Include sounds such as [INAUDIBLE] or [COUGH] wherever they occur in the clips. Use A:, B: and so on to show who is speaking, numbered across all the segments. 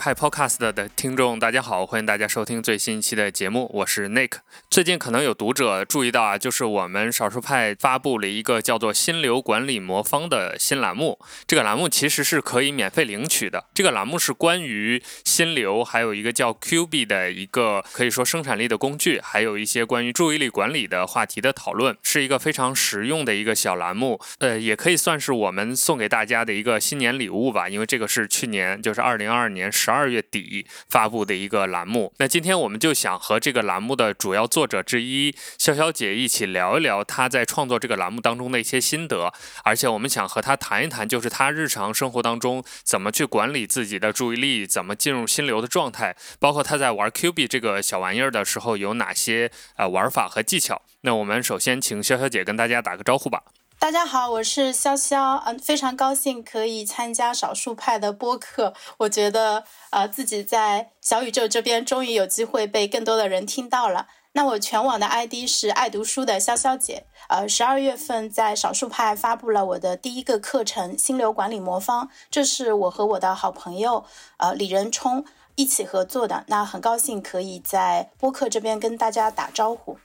A: 派 Podcast 的听众，大家好，欢迎大家收听最新一期的节目，我是 Nick。最近可能有读者注意到啊，就是我们少数派发布了一个叫做“心流管理魔方”的新栏目。这个栏目其实是可以免费领取的。这个栏目是关于心流，还有一个叫 Q B 的一个可以说生产力的工具，还有一些关于注意力管理的话题的讨论，是一个非常实用的一个小栏目。呃，也可以算是我们送给大家的一个新年礼物吧，因为这个是去年就是二零。二二年十十二月底发布的一个栏目，那今天我们就想和这个栏目的主要作者之一潇潇姐一起聊一聊她在创作这个栏目当中的一些心得，而且我们想和她谈一谈，就是她日常生活当中怎么去管理自己的注意力，怎么进入心流的状态，包括她在玩 Q 币这个小玩意儿的时候有哪些呃玩法和技巧。那我们首先请潇潇姐跟大家打个招呼吧。
B: 大家好，我是潇潇，嗯，非常高兴可以参加少数派的播客。我觉得，呃，自己在小宇宙这边终于有机会被更多的人听到了。那我全网的 ID 是爱读书的潇潇姐。呃，十二月份在少数派发布了我的第一个课程《心流管理魔方》，这是我和我的好朋友呃李仁冲一起合作的。那很高兴可以在播客这边跟大家打招呼。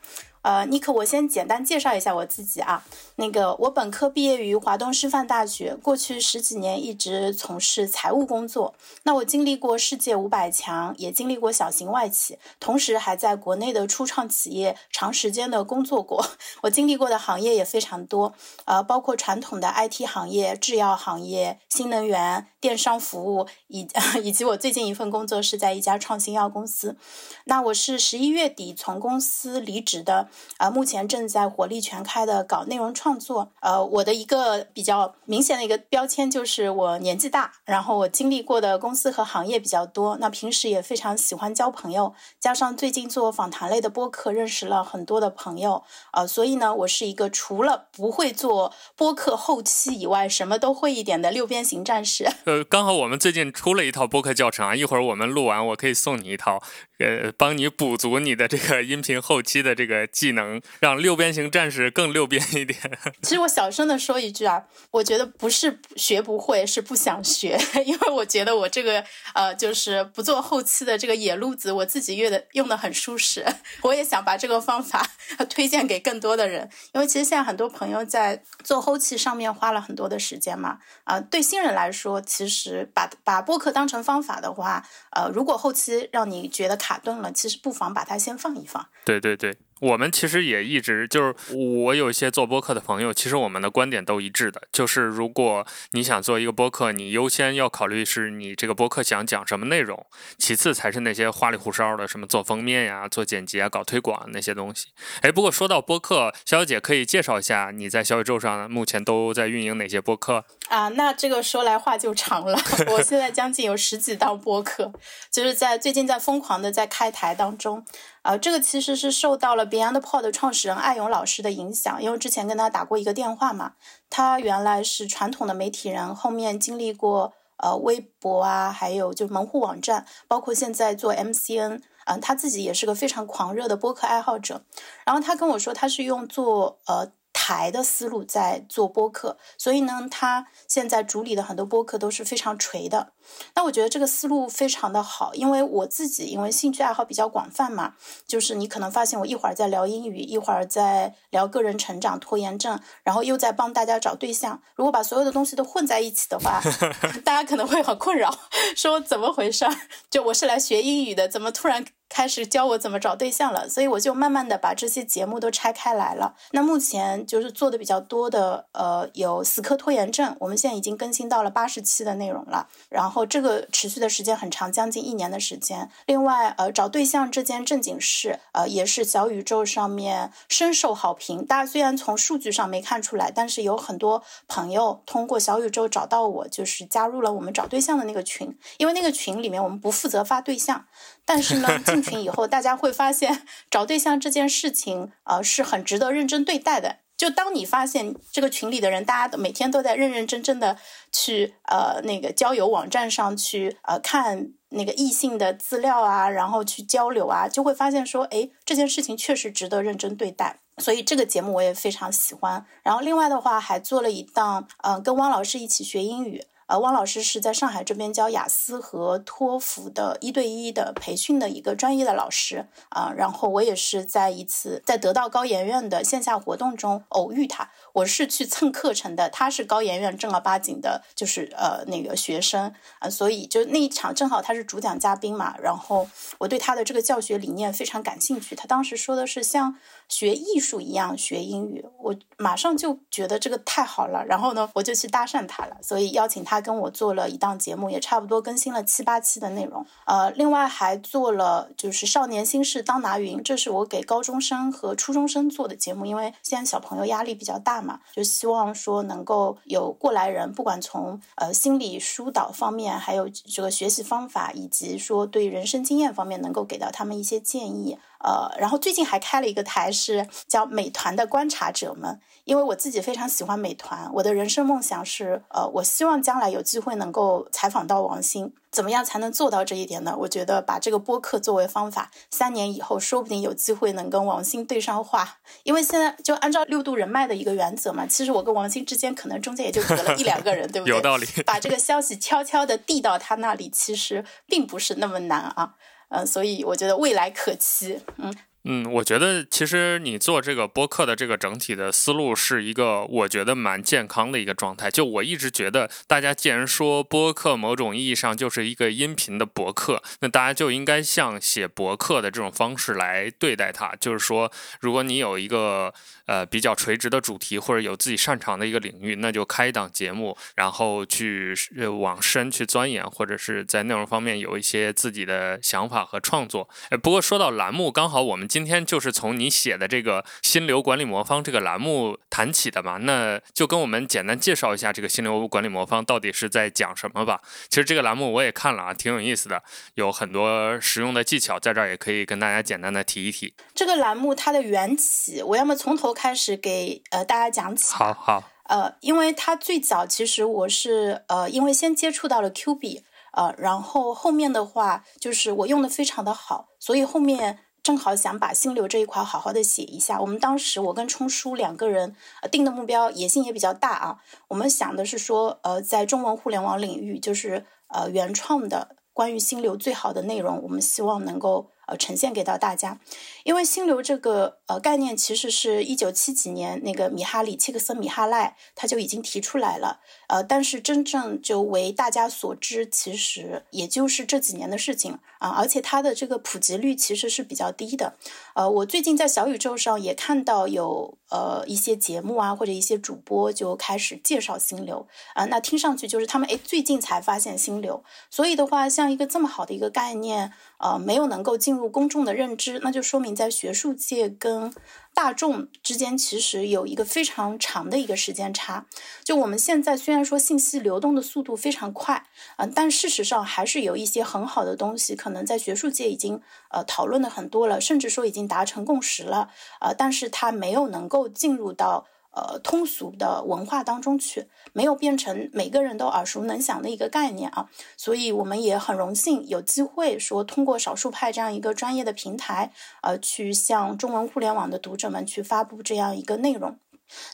B: 呃，尼克，我先简单介绍一下我自己啊。那个，我本科毕业于华东师范大学，过去十几年一直从事财务工作。那我经历过世界五百强，也经历过小型外企，同时还在国内的初创企业长时间的工作过。[LAUGHS] 我经历过的行业也非常多，呃，包括传统的 IT 行业、制药行业、新能源、电商服务，以 [LAUGHS] 以及我最近一份工作是在一家创新药公司。那我是十一月底从公司离职的。呃，目前正在火力全开的搞内容创作。呃，我的一个比较明显的一个标签就是我年纪大，然后我经历过的公司和行业比较多。那平时也非常喜欢交朋友，加上最近做访谈类的播客，认识了很多的朋友。呃，所以呢，我是一个除了不会做播客后期以外，什么都会一点的六边形战士。[LAUGHS]
A: 刚好我们最近出了一套播客教程啊，一会儿我们录完，我可以送你一套，呃，帮你补足你的这个音频后期的这个。技能让六边形战士更六边一点。[LAUGHS]
B: 其实我小声的说一句啊，我觉得不是学不会，是不想学，[LAUGHS] 因为我觉得我这个呃，就是不做后期的这个野路子，我自己用的用的很舒适。[LAUGHS] 我也想把这个方法推荐给更多的人，因为其实现在很多朋友在做后期上面花了很多的时间嘛。啊，对新人来说，其实把把播客当成方法的话，呃，如果后期让你觉得卡顿了，其实不妨把它先放一放。
A: 对对对。我们其实也一直就是，我有一些做播客的朋友，其实我们的观点都一致的，就是如果你想做一个播客，你优先要考虑是你这个播客想讲什么内容，其次才是那些花里胡哨的什么做封面呀、做剪辑啊、搞推广那些东西。哎，不过说到播客，小姐可以介绍一下你在小宇宙上目前都在运营哪些播客
B: 啊？那这个说来话就长了，[LAUGHS] 我现在将近有十几档播客，就是在最近在疯狂的在开台当中。啊，这个其实是受到了 BeyondPod 的创始人艾勇老师的影响，因为之前跟他打过一个电话嘛。他原来是传统的媒体人，后面经历过呃微博啊，还有就门户网站，包括现在做 MCN，嗯，他自己也是个非常狂热的播客爱好者。然后他跟我说，他是用做呃。台的思路在做播客，所以呢，他现在主理的很多播客都是非常垂的。那我觉得这个思路非常的好，因为我自己因为兴趣爱好比较广泛嘛，就是你可能发现我一会儿在聊英语，一会儿在聊个人成长、拖延症，然后又在帮大家找对象。如果把所有的东西都混在一起的话，[LAUGHS] 大家可能会很困扰，说怎么回事儿？就我是来学英语的，怎么突然？开始教我怎么找对象了，所以我就慢慢的把这些节目都拆开来了。那目前就是做的比较多的，呃，有死磕拖延症，我们现在已经更新到了八十期的内容了。然后这个持续的时间很长，将近一年的时间。另外，呃，找对象这件正经事，呃，也是小宇宙上面深受好评。大家虽然从数据上没看出来，但是有很多朋友通过小宇宙找到我，就是加入了我们找对象的那个群。因为那个群里面我们不负责发对象，但是呢。进群以后，大家会发现 [LAUGHS] 找对象这件事情，呃，是很值得认真对待的。就当你发现这个群里的人，大家都每天都在认认真真的去呃那个交友网站上去呃看那个异性的资料啊，然后去交流啊，就会发现说，哎，这件事情确实值得认真对待。所以这个节目我也非常喜欢。然后另外的话，还做了一档，嗯，跟汪老师一起学英语。呃，汪老师是在上海这边教雅思和托福的一对一的培训的一个专业的老师啊。然后我也是在一次在得到高研院的线下活动中偶遇他，我是去蹭课程的，他是高研院正儿八经的，就是呃那个学生啊，所以就那一场正好他是主讲嘉宾嘛。然后我对他的这个教学理念非常感兴趣，他当时说的是像学艺术一样学英语，我马上就觉得这个太好了。然后呢，我就去搭讪他了，所以邀请他。跟我做了一档节目，也差不多更新了七八期的内容。呃，另外还做了就是《少年心事当拿云》，这是我给高中生和初中生做的节目。因为现在小朋友压力比较大嘛，就希望说能够有过来人，不管从呃心理疏导方面，还有这个学习方法，以及说对人生经验方面，能够给到他们一些建议。呃，然后最近还开了一个台，是叫美团的观察者们。因为我自己非常喜欢美团，我的人生梦想是，呃，我希望将来有机会能够采访到王兴。怎么样才能做到这一点呢？我觉得把这个播客作为方法，三年以后说不定有机会能跟王兴对上话。因为现在就按照六度人脉的一个原则嘛，其实我跟王兴之间可能中间也就隔了一两个人，对不对？
A: 有道理。
B: 把这个消息悄悄的递到他那里，其实并不是那么难啊。嗯，所以我觉得未来可期。嗯。
A: 嗯，我觉得其实你做这个播客的这个整体的思路是一个，我觉得蛮健康的一个状态。就我一直觉得，大家既然说播客某种意义上就是一个音频的博客，那大家就应该像写博客的这种方式来对待它。就是说，如果你有一个呃比较垂直的主题，或者有自己擅长的一个领域，那就开一档节目，然后去往深去钻研，或者是在内容方面有一些自己的想法和创作。呃，不过说到栏目，刚好我们。今天就是从你写的这个心流管理魔方这个栏目谈起的嘛，那就跟我们简单介绍一下这个心流管理魔方到底是在讲什么吧。其实这个栏目我也看了啊，挺有意思的，有很多实用的技巧，在这儿也可以跟大家简单的提一提。
B: 这个栏目它的缘起，我要么从头开始给呃大家讲起。
A: 好好。
B: 呃，因为它最早其实我是呃，因为先接触到了 Q 币呃，然后后面的话就是我用的非常的好，所以后面。正好想把心流这一块好好的写一下。我们当时我跟冲叔两个人定的目标野心也比较大啊。我们想的是说，呃，在中文互联网领域，就是呃原创的关于心流最好的内容，我们希望能够。呃，呈现给到大家，因为心流这个呃概念，其实是一九七几年那个米哈里切克森米哈赖他就已经提出来了，呃，但是真正就为大家所知，其实也就是这几年的事情啊，而且它的这个普及率其实是比较低的。呃，我最近在小宇宙上也看到有呃一些节目啊，或者一些主播就开始介绍心流啊，那听上去就是他们哎最近才发现心流，所以的话，像一个这么好的一个概念。呃，没有能够进入公众的认知，那就说明在学术界跟大众之间其实有一个非常长的一个时间差。就我们现在虽然说信息流动的速度非常快，嗯，但事实上还是有一些很好的东西，可能在学术界已经呃讨论的很多了，甚至说已经达成共识了，呃，但是它没有能够进入到。呃，通俗的文化当中去，没有变成每个人都耳熟能详的一个概念啊，所以我们也很荣幸有机会说通过少数派这样一个专业的平台，呃，去向中文互联网的读者们去发布这样一个内容。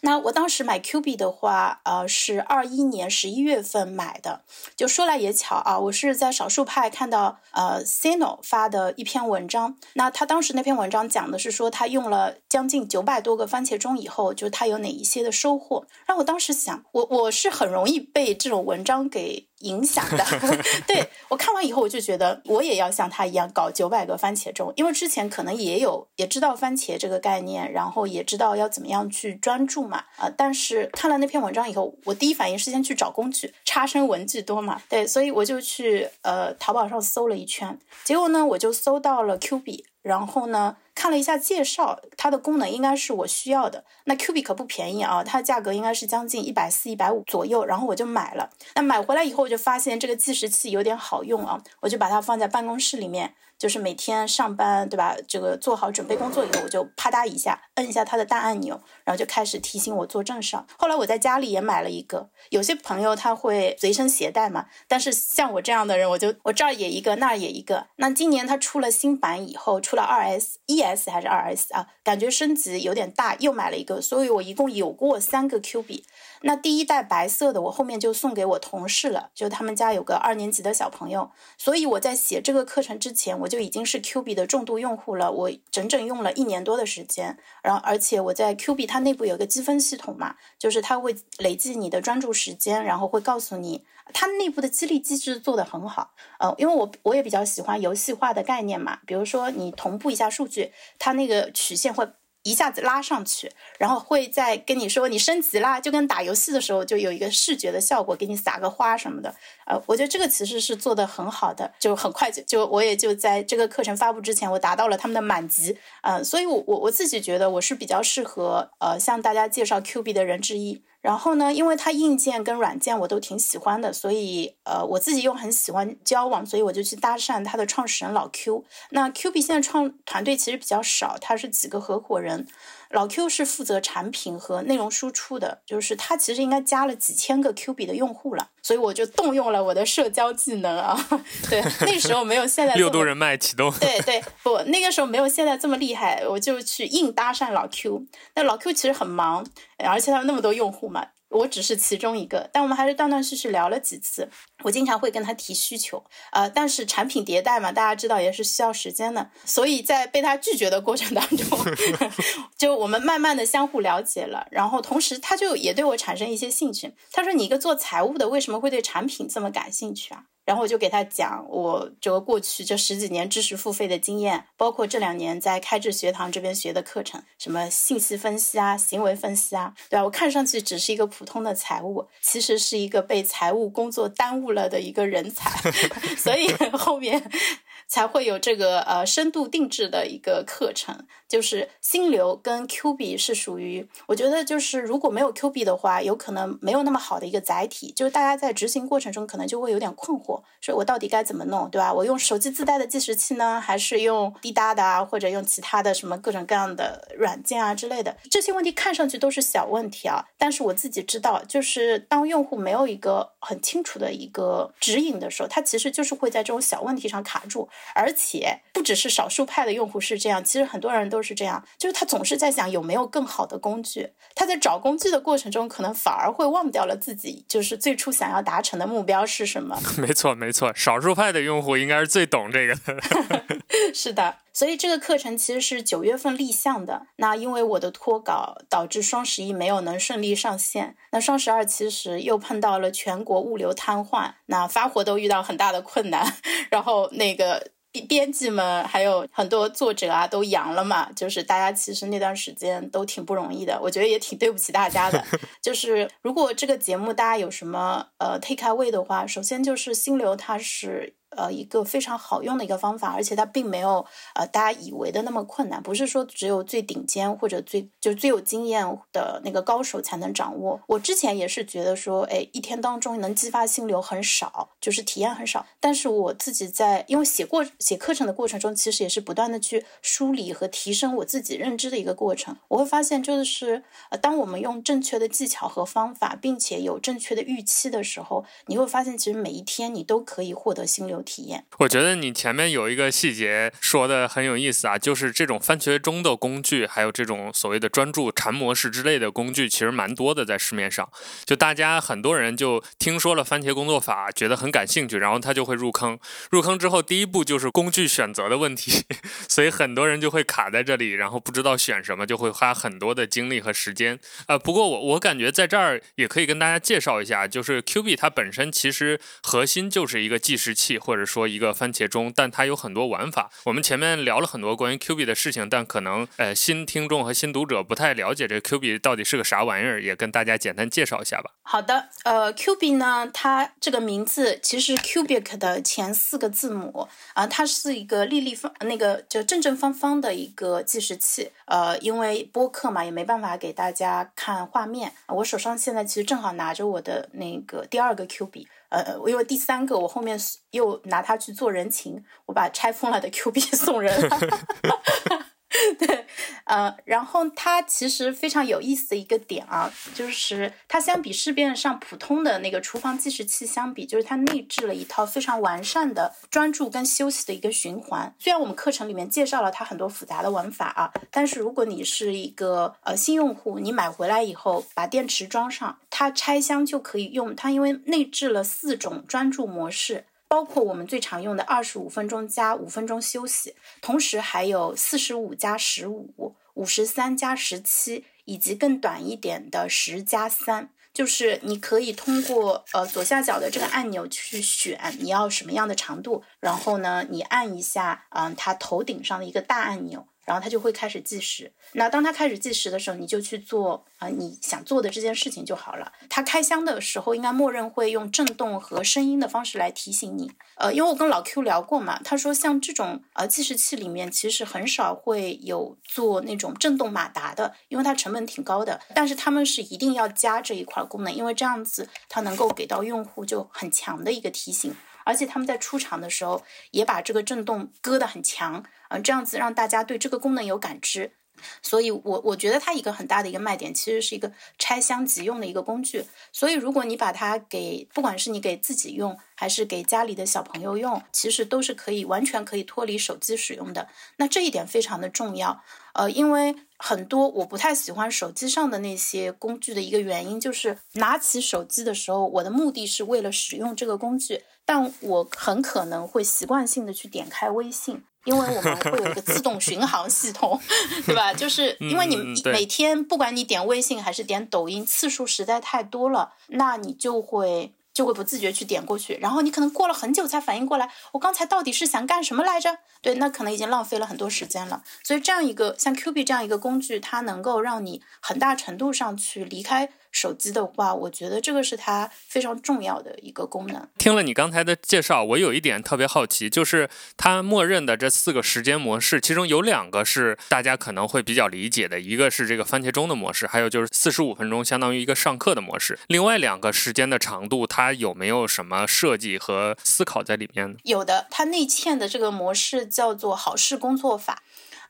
B: 那我当时买 Q 币的话，呃，是二一年十一月份买的。就说来也巧啊，我是在少数派看到呃 Cino 发的一篇文章。那他当时那篇文章讲的是说，他用了将近九百多个番茄钟以后，就他有哪一些的收获。让我当时想，我我是很容易被这种文章给。影响的，[LAUGHS] 对我看完以后，我就觉得我也要像他一样搞九百个番茄钟，因为之前可能也有也知道番茄这个概念，然后也知道要怎么样去专注嘛，啊，但是看了那篇文章以后，我第一反应是先去找工具，差生文具多嘛，对，所以我就去呃淘宝上搜了一圈，结果呢，我就搜到了 Q 币，然后呢。看了一下介绍，它的功能应该是我需要的。那 Q B 可不便宜啊，它的价格应该是将近一百四、一百五左右，然后我就买了。那买回来以后，我就发现这个计时器有点好用啊，我就把它放在办公室里面。就是每天上班，对吧？这个做好准备工作以后，我就啪嗒一下摁一下它的大按钮，然后就开始提醒我做正事儿。后来我在家里也买了一个，有些朋友他会随身携带嘛，但是像我这样的人，我就我这儿也一个，那儿也一个。那今年它出了新版以后，出了二 S、一 S 还是二 S 啊？感觉升级有点大，又买了一个，所以我一共有过三个 Q 币。那第一代白色的，我后面就送给我同事了，就他们家有个二年级的小朋友，所以我在写这个课程之前，我就已经是 Q 币的重度用户了，我整整用了一年多的时间，然后而且我在 Q 币它内部有个积分系统嘛，就是它会累计你的专注时间，然后会告诉你。它内部的激励机制做得很好，呃，因为我我也比较喜欢游戏化的概念嘛，比如说你同步一下数据，它那个曲线会。一下子拉上去，然后会再跟你说你升级啦，就跟打游戏的时候就有一个视觉的效果，给你撒个花什么的。呃，我觉得这个其实是做的很好的，就很快就就我也就在这个课程发布之前，我达到了他们的满级。嗯，所以我我我自己觉得我是比较适合呃向大家介绍 Q 币的人之一。然后呢，因为它硬件跟软件我都挺喜欢的，所以呃我自己又很喜欢交往，所以我就去搭讪它的创始人老 Q。那 Q B 现在创团队其实比较少，他是几个合伙人。老 Q 是负责产品和内容输出的，就是他其实应该加了几千个 Q 币的用户了，所以我就动用了我的社交技能啊，[LAUGHS] 对，那时候没有现在 [LAUGHS]
A: 六度人脉启动，
B: 对对，不，那个时候没有现在这么厉害，我就去硬搭讪老 Q，那老 Q 其实很忙，而且他有那么多用户嘛。我只是其中一个，但我们还是断断续续聊了几次。我经常会跟他提需求，呃，但是产品迭代嘛，大家知道也是需要时间的，所以在被他拒绝的过程当中，[LAUGHS] 就我们慢慢的相互了解了，然后同时他就也对我产生一些兴趣。他说：“你一个做财务的，为什么会对产品这么感兴趣啊？”然后我就给他讲我这个过去这十几年知识付费的经验，包括这两年在开智学堂这边学的课程，什么信息分析啊、行为分析啊，对吧？我看上去只是一个普通的财务，其实是一个被财务工作耽误了的一个人才，[LAUGHS] 所以后面。才会有这个呃深度定制的一个课程，就是心流跟 Q 币是属于，我觉得就是如果没有 Q 币的话，有可能没有那么好的一个载体，就是大家在执行过程中可能就会有点困惑，说我到底该怎么弄，对吧？我用手机自带的计时器呢，还是用滴答的啊，或者用其他的什么各种各样的软件啊之类的？这些问题看上去都是小问题啊，但是我自己知道，就是当用户没有一个很清楚的一个指引的时候，他其实就是会在这种小问题上卡住。而且不只是少数派的用户是这样，其实很多人都是这样，就是他总是在想有没有更好的工具。他在找工具的过程中，可能反而会忘掉了自己就是最初想要达成的目标是什么。[LAUGHS]
A: 没错，没错，少数派的用户应该是最懂这个的。[LAUGHS]
B: 是的，所以这个课程其实是九月份立项的。那因为我的脱稿导致双十一没有能顺利上线，那双十二其实又碰到了全国物流瘫痪，那发货都遇到很大的困难，[LAUGHS] 然后那个。编编辑们还有很多作者啊，都阳了嘛，就是大家其实那段时间都挺不容易的，我觉得也挺对不起大家的。[LAUGHS] 就是如果这个节目大家有什么呃 take away 的话，首先就是心流它是。呃，一个非常好用的一个方法，而且它并没有呃大家以为的那么困难，不是说只有最顶尖或者最就最有经验的那个高手才能掌握。我之前也是觉得说，哎，一天当中能激发心流很少，就是体验很少。但是我自己在因为写过写课程的过程中，其实也是不断的去梳理和提升我自己认知的一个过程。我会发现，就是呃，当我们用正确的技巧和方法，并且有正确的预期的时候，你会发现，其实每一天你都可以获得心流。体验，
A: 我觉得你前面有一个细节说的很有意思啊，就是这种番茄钟的工具，还有这种所谓的专注禅模式之类的工具，其实蛮多的在市面上。就大家很多人就听说了番茄工作法，觉得很感兴趣，然后他就会入坑。入坑之后，第一步就是工具选择的问题，[LAUGHS] 所以很多人就会卡在这里，然后不知道选什么，就会花很多的精力和时间。呃，不过我我感觉在这儿也可以跟大家介绍一下，就是 Q B 它本身其实核心就是一个计时器。或者说一个番茄钟，但它有很多玩法。我们前面聊了很多关于 Q 币的事情，但可能呃新听众和新读者不太了解这 Q 币到底是个啥玩意儿，也跟大家简单介绍一下吧。
B: 好的，呃，Q 币呢，它这个名字其实 Cubic 的前四个字母啊，它是一个立立方那个就正正方方的一个计时器。呃，因为播客嘛，也没办法给大家看画面。我手上现在其实正好拿着我的那个第二个 Q 币。呃，因为第三个我后面又拿它去做人情，我把拆封了的 Q 币送人。[LAUGHS] [LAUGHS] 对，呃，然后它其实非常有意思的一个点啊，就是它相比市面上普通的那个厨房计时器相比，就是它内置了一套非常完善的专注跟休息的一个循环。虽然我们课程里面介绍了它很多复杂的玩法啊，但是如果你是一个呃新用户，你买回来以后把电池装上，它拆箱就可以用。它因为内置了四种专注模式。包括我们最常用的二十五分钟加五分钟休息，同时还有四十五加十五、五十三加十七，以及更短一点的十加三。就是你可以通过呃左下角的这个按钮去选你要什么样的长度，然后呢，你按一下，嗯，它头顶上的一个大按钮。然后它就会开始计时。那当它开始计时的时候，你就去做啊你想做的这件事情就好了。它开箱的时候，应该默认会用震动和声音的方式来提醒你。呃，因为我跟老 Q 聊过嘛，他说像这种呃计时器里面其实很少会有做那种震动马达的，因为它成本挺高的。但是他们是一定要加这一块功能，因为这样子它能够给到用户就很强的一个提醒。而且他们在出厂的时候也把这个震动割得很强，嗯，这样子让大家对这个功能有感知。所以，我我觉得它一个很大的一个卖点，其实是一个拆箱即用的一个工具。所以，如果你把它给，不管是你给自己用，还是给家里的小朋友用，其实都是可以完全可以脱离手机使用的。那这一点非常的重要。呃，因为很多我不太喜欢手机上的那些工具的一个原因，就是拿起手机的时候，我的目的是为了使用这个工具，但我很可能会习惯性的去点开微信。因为我们会有一个自动 [LAUGHS] 巡航系统，对吧？就是因为你每天不管你点微信还是点抖音次数实在太多了，那你就会就会不自觉去点过去，然后你可能过了很久才反应过来，我刚才到底是想干什么来着？对，那可能已经浪费了很多时间了。所以这样一个像 Q 币这样一个工具，它能够让你很大程度上去离开。手机的话，我觉得这个是它非常重要的一个功能。
A: 听了你刚才的介绍，我有一点特别好奇，就是它默认的这四个时间模式，其中有两个是大家可能会比较理解的，一个是这个番茄钟的模式，还有就是四十五分钟，相当于一个上课的模式。另外两个时间的长度，它有没有什么设计和思考在里面呢？
B: 有的，它内嵌的这个模式叫做好事工作法。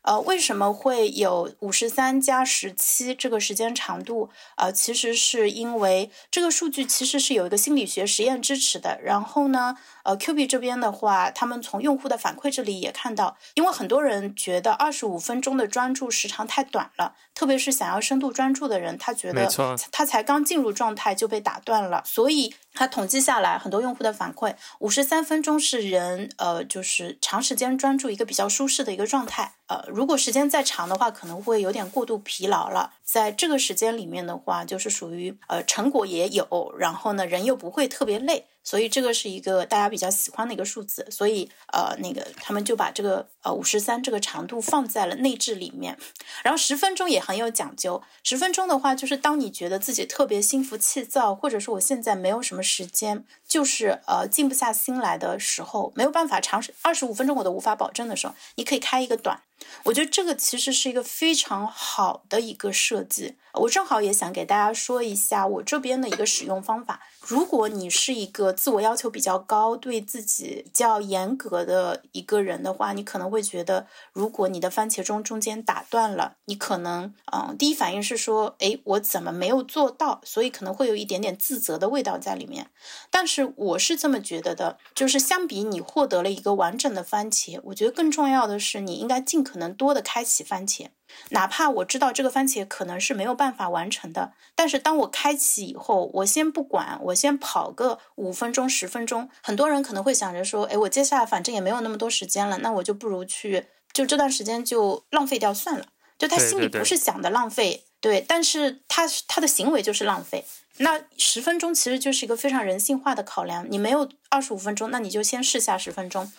B: 呃，为什么会有五十三加十七这个时间长度？呃，其实是因为这个数据其实是有一个心理学实验支持的。然后呢，呃，Q B 这边的话，他们从用户的反馈这里也看到，因为很多人觉得二十五分钟的专注时长太短了，特别是想要深度专注的人，他觉得他才刚进入状态就被打断了，所以。他统计下来，很多用户的反馈，五十三分钟是人呃，就是长时间专注一个比较舒适的一个状态。呃，如果时间再长的话，可能会有点过度疲劳了。在这个时间里面的话，就是属于呃成果也有，然后呢人又不会特别累。所以这个是一个大家比较喜欢的一个数字，所以呃，那个他们就把这个呃五十三这个长度放在了内置里面，然后十分钟也很有讲究。十分钟的话，就是当你觉得自己特别心浮气躁，或者说我现在没有什么时间，就是呃静不下心来的时候，没有办法长时二十五分钟我都无法保证的时候，你可以开一个短。我觉得这个其实是一个非常好的一个设计。我正好也想给大家说一下我这边的一个使用方法。如果你是一个自我要求比较高、对自己较严格的一个人的话，你可能会觉得，如果你的番茄钟中间打断了，你可能，嗯，第一反应是说，哎，我怎么没有做到？所以可能会有一点点自责的味道在里面。但是我是这么觉得的，就是相比你获得了一个完整的番茄，我觉得更重要的是，你应该尽可能多的开启番茄。哪怕我知道这个番茄可能是没有办法完成的，但是当我开启以后，我先不管，我先跑个五分钟、十分钟。很多人可能会想着说：“哎，我接下来反正也没有那么多时间了，那我就不如去，就这段时间就浪费掉算了。”就他心里不是想的浪费，对，但是他他的行为就是浪费。那十分钟其实就是一个非常人性化的考量。你没有二十五分钟，那你就先试下十分钟。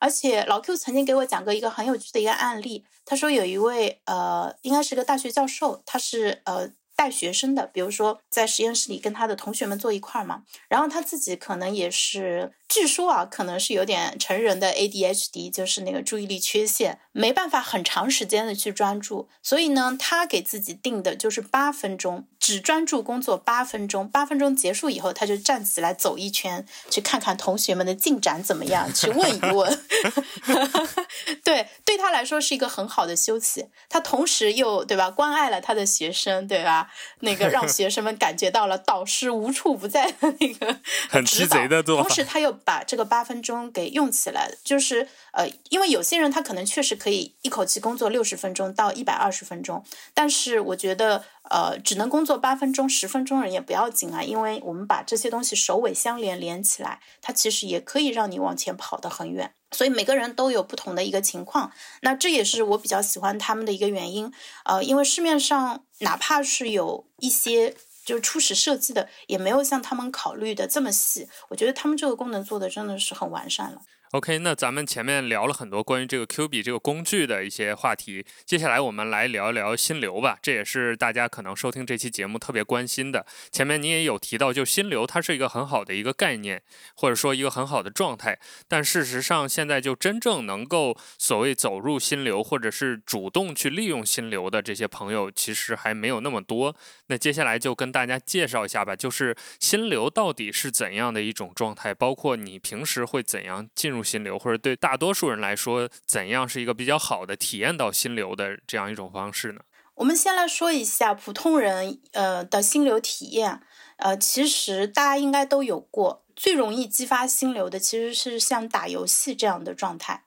B: 而且老 Q 曾经给我讲过一个很有趣的一个案例，他说有一位呃，应该是个大学教授，他是呃。带学生的，比如说在实验室里跟他的同学们坐一块儿嘛，然后他自己可能也是，据说啊，可能是有点成人的 ADHD，就是那个注意力缺陷，没办法很长时间的去专注，所以呢，他给自己定的就是八分钟，只专注工作八分钟，八分钟结束以后，他就站起来走一圈，去看看同学们的进展怎么样，去问一问。[LAUGHS] 对，对他来说是一个很好的休息，他同时又对吧关爱了他的学生，对吧？那个让学生们感觉到了导师无处不在的那个
A: 很鸡贼的做
B: 法，同时他又把这个八分钟给用起来，就是呃，因为有些人他可能确实可以一口气工作六十分钟到一百二十分钟，但是我觉得呃，只能工作八分钟、十分钟人也不要紧啊，因为我们把这些东西首尾相连连起来，它其实也可以让你往前跑得很远。所以每个人都有不同的一个情况，那这也是我比较喜欢他们的一个原因。呃，因为市面上哪怕是有一些就是初始设计的，也没有像他们考虑的这么细。我觉得他们这个功能做的真的是很完善了。
A: OK，那咱们前面聊了很多关于这个 Q 比这个工具的一些话题，接下来我们来聊一聊心流吧。这也是大家可能收听这期节目特别关心的。前面你也有提到，就心流它是一个很好的一个概念，或者说一个很好的状态。但事实上，现在就真正能够所谓走入心流，或者是主动去利用心流的这些朋友，其实还没有那么多。那接下来就跟大家介绍一下吧，就是心流到底是怎样的一种状态，包括你平时会怎样进入。心流，或者对大多数人来说，怎样是一个比较好的体验到心流的这样一种方式呢？
B: 我们先来说一下普通人呃的心流体验。呃，其实大家应该都有过，最容易激发心流的其实是像打游戏这样的状态。